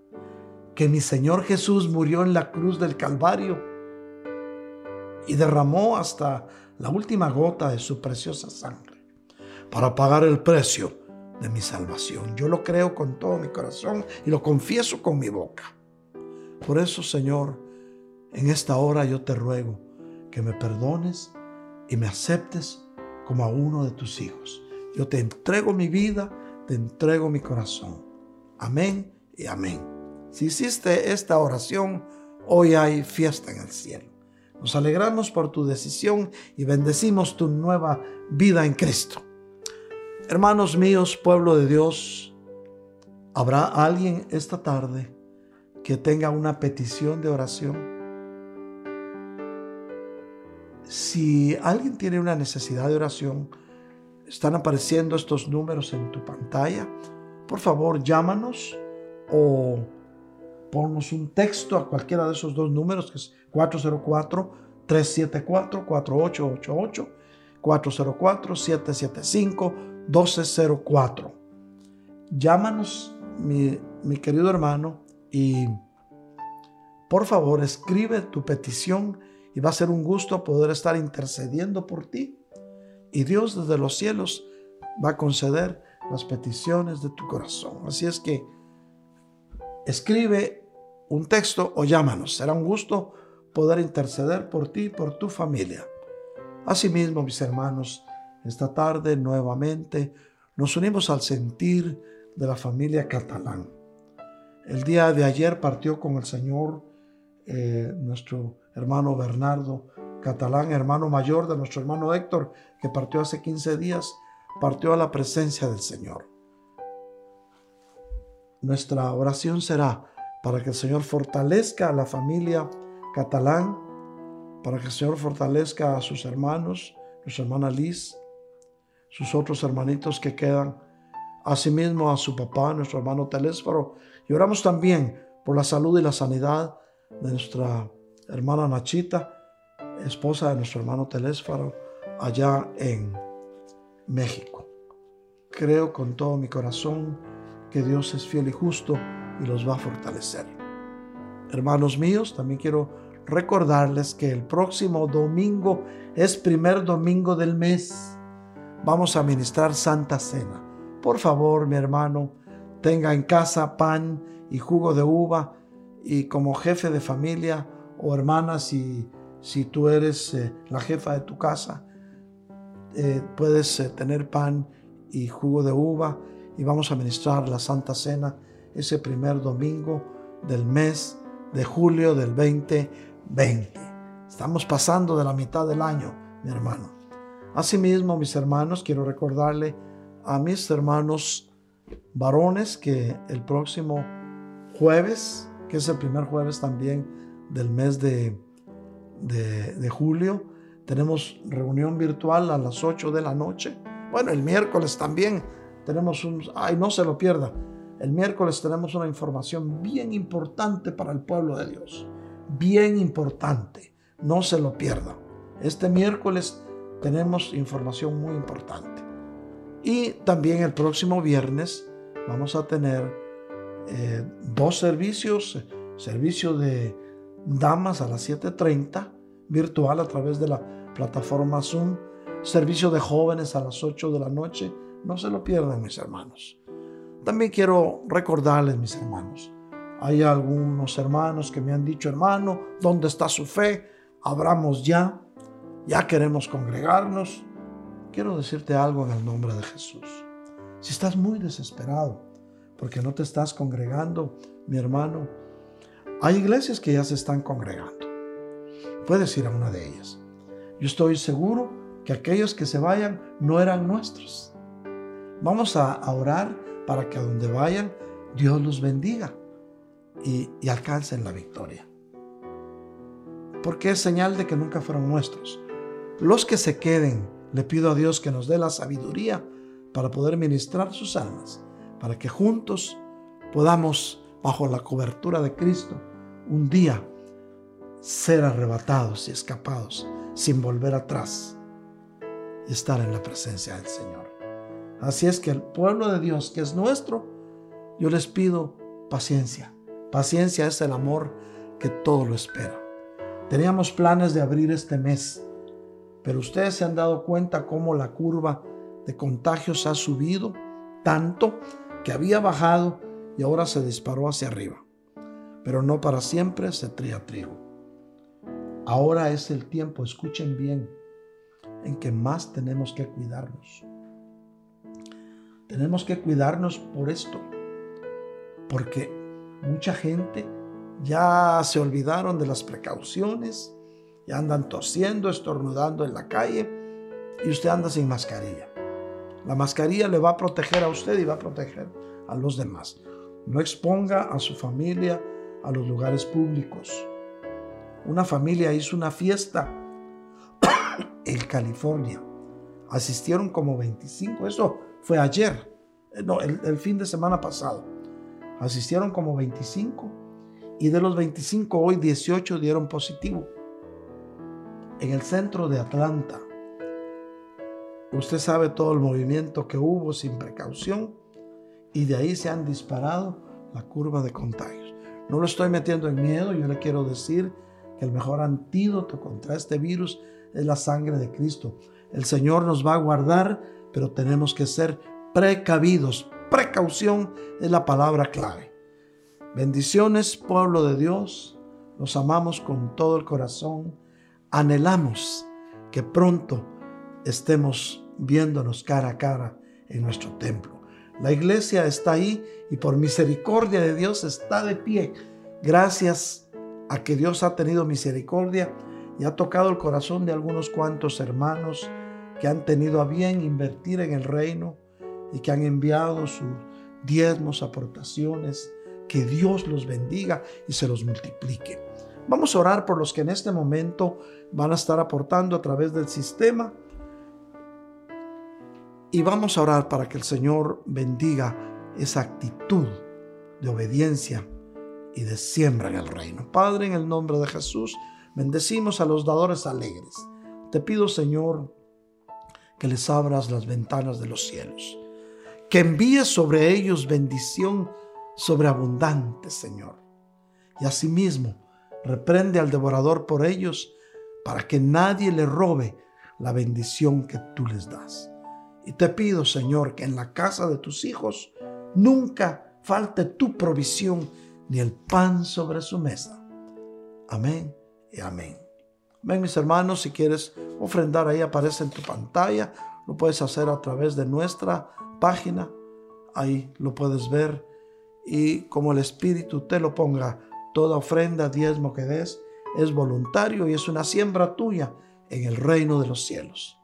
que mi Señor Jesús murió en la cruz del Calvario y derramó hasta la última gota de su preciosa sangre para pagar el precio de mi salvación. Yo lo creo con todo mi corazón y lo confieso con mi boca. Por eso, Señor, en esta hora yo te ruego que me perdones y me aceptes como a uno de tus hijos. Yo te entrego mi vida, te entrego mi corazón. Amén y amén. Si hiciste esta oración, hoy hay fiesta en el cielo. Nos alegramos por tu decisión y bendecimos tu nueva vida en Cristo. Hermanos míos, pueblo de Dios, ¿habrá alguien esta tarde que tenga una petición de oración? Si alguien tiene una necesidad de oración, están apareciendo estos números en tu pantalla. Por favor, llámanos o ponnos un texto a cualquiera de esos dos números, que es 404-374-4888, 404-775-1204. Llámanos, mi, mi querido hermano, y por favor escribe tu petición y va a ser un gusto poder estar intercediendo por ti. Y Dios desde los cielos va a conceder las peticiones de tu corazón. Así es que escribe un texto o llámanos. Será un gusto poder interceder por ti y por tu familia. Asimismo, mis hermanos, esta tarde nuevamente nos unimos al sentir de la familia catalán. El día de ayer partió con el Señor eh, nuestro hermano Bernardo Catalán, hermano mayor de nuestro hermano Héctor, que partió hace 15 días, partió a la presencia del Señor. Nuestra oración será para que el Señor fortalezca a la familia catalán, para que el Señor fortalezca a sus hermanos, nuestra hermana Liz, sus otros hermanitos que quedan, asimismo a su papá, nuestro hermano Telésforo, y oramos también por la salud y la sanidad de nuestra hermana Nachita, esposa de nuestro hermano Telésforo, allá en México. Creo con todo mi corazón que Dios es fiel y justo y los va a fortalecer. Hermanos míos, también quiero recordarles que el próximo domingo es primer domingo del mes. Vamos a ministrar Santa Cena. Por favor, mi hermano, tenga en casa pan y jugo de uva y como jefe de familia o hermana, si, si tú eres eh, la jefa de tu casa, eh, puedes eh, tener pan y jugo de uva y vamos a ministrar la Santa Cena ese primer domingo del mes de julio del 2020. Estamos pasando de la mitad del año, mi hermano. Asimismo, mis hermanos, quiero recordarle a mis hermanos varones que el próximo jueves, que es el primer jueves también del mes de, de, julio, tenemos reunión virtual a las 8 de la noche. Bueno, el miércoles también tenemos un... ¡Ay, no se lo pierda! El miércoles tenemos una información bien importante para el pueblo de Dios. Bien importante. No se lo pierda. Este miércoles tenemos información muy importante. Y también el próximo viernes vamos a tener eh, dos servicios. Servicio de damas a las 7.30 virtual a través de la plataforma Zoom. Servicio de jóvenes a las 8 de la noche. No se lo pierdan, mis hermanos. También quiero recordarles, mis hermanos, hay algunos hermanos que me han dicho, hermano, ¿dónde está su fe? Abramos ya, ya queremos congregarnos. Quiero decirte algo en el nombre de Jesús. Si estás muy desesperado porque no te estás congregando, mi hermano, hay iglesias que ya se están congregando. Puedes ir a una de ellas. Yo estoy seguro que aquellos que se vayan no eran nuestros. Vamos a, orar para que a donde vayan Dios los bendiga y, y alcancen la victoria. Porque es señal de que nunca fueron nuestros. Los que se queden, le pido a Dios que nos dé la sabiduría para poder ministrar sus almas, para que juntos podamos, bajo la cobertura de Cristo, un día ser arrebatados y escapados sin volver atrás y estar en la presencia del Señor. Así es que el pueblo de Dios que es nuestro, yo les pido paciencia. Paciencia es el amor que todo lo espera. Teníamos planes de abrir este mes, pero ustedes se han dado cuenta cómo la curva de contagios ha subido tanto que había bajado y ahora se disparó hacia arriba. Pero no para siempre se tría trigo. Ahora es el tiempo, escuchen bien, en que más tenemos que cuidarnos. Tenemos que cuidarnos por esto, porque mucha gente ya se olvidaron de las precauciones, ya andan tosiendo, estornudando en la calle y usted anda sin mascarilla. La mascarilla le va a proteger a usted y va a proteger a los demás. No exponga a su familia a los lugares públicos. Una familia hizo una fiesta en California. Asistieron como 25, eso fue ayer, eh, no, el, el fin de semana pasado. Asistieron como 25 y de los 25 hoy 18 dieron positivo. En el centro de Atlanta. Usted sabe todo el movimiento que hubo sin precaución y de ahí se han disparado la curva de contagios. No lo estoy metiendo en miedo, yo le quiero decir que el mejor antídoto contra este virus es la sangre de Cristo. El Señor nos va a guardar, pero tenemos que ser precavidos. Precaución es la palabra clave. Bendiciones, pueblo de Dios. Los amamos con todo el corazón. Anhelamos que pronto estemos viéndonos cara a cara en nuestro templo. La iglesia está ahí y por misericordia de Dios está de pie. Gracias a que Dios ha tenido misericordia y ha tocado el corazón de algunos cuantos hermanos que han tenido a bien invertir en el reino y que han enviado sus diezmos, aportaciones. Que Dios los bendiga y se los multiplique. Vamos a orar por los que en este momento van a estar aportando a través del sistema. Y vamos a orar para que el Señor bendiga esa actitud de obediencia y de siembra en el reino. Padre, en el nombre de Jesús, bendecimos a los dadores alegres. Te pido, Señor, que les abras las ventanas de los cielos. Que envíes sobre ellos bendición sobreabundante, Señor. Y asimismo, reprende al devorador por ellos para que nadie le robe la bendición que tú les das. Y te pido, Señor, que en la casa de tus hijos nunca falte tu provisión ni el pan sobre su mesa. Amén y amén. Ven mis hermanos, si quieres ofrendar ahí aparece en tu pantalla, lo puedes hacer a través de nuestra página, ahí lo puedes ver y como el Espíritu te lo ponga, toda ofrenda, diezmo que des, es voluntario y es una siembra tuya en el reino de los cielos.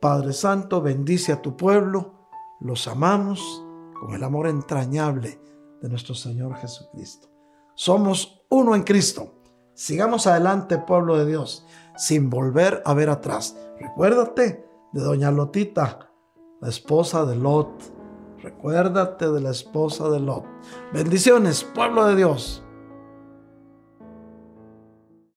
Padre Santo, bendice a tu pueblo, los amamos con el amor entrañable de nuestro Señor Jesucristo. Somos uno en Cristo. Sigamos adelante, pueblo de Dios, sin volver a ver atrás. Recuérdate de doña Lotita, la esposa de Lot. Recuérdate de la esposa de Lot. Bendiciones, pueblo de Dios.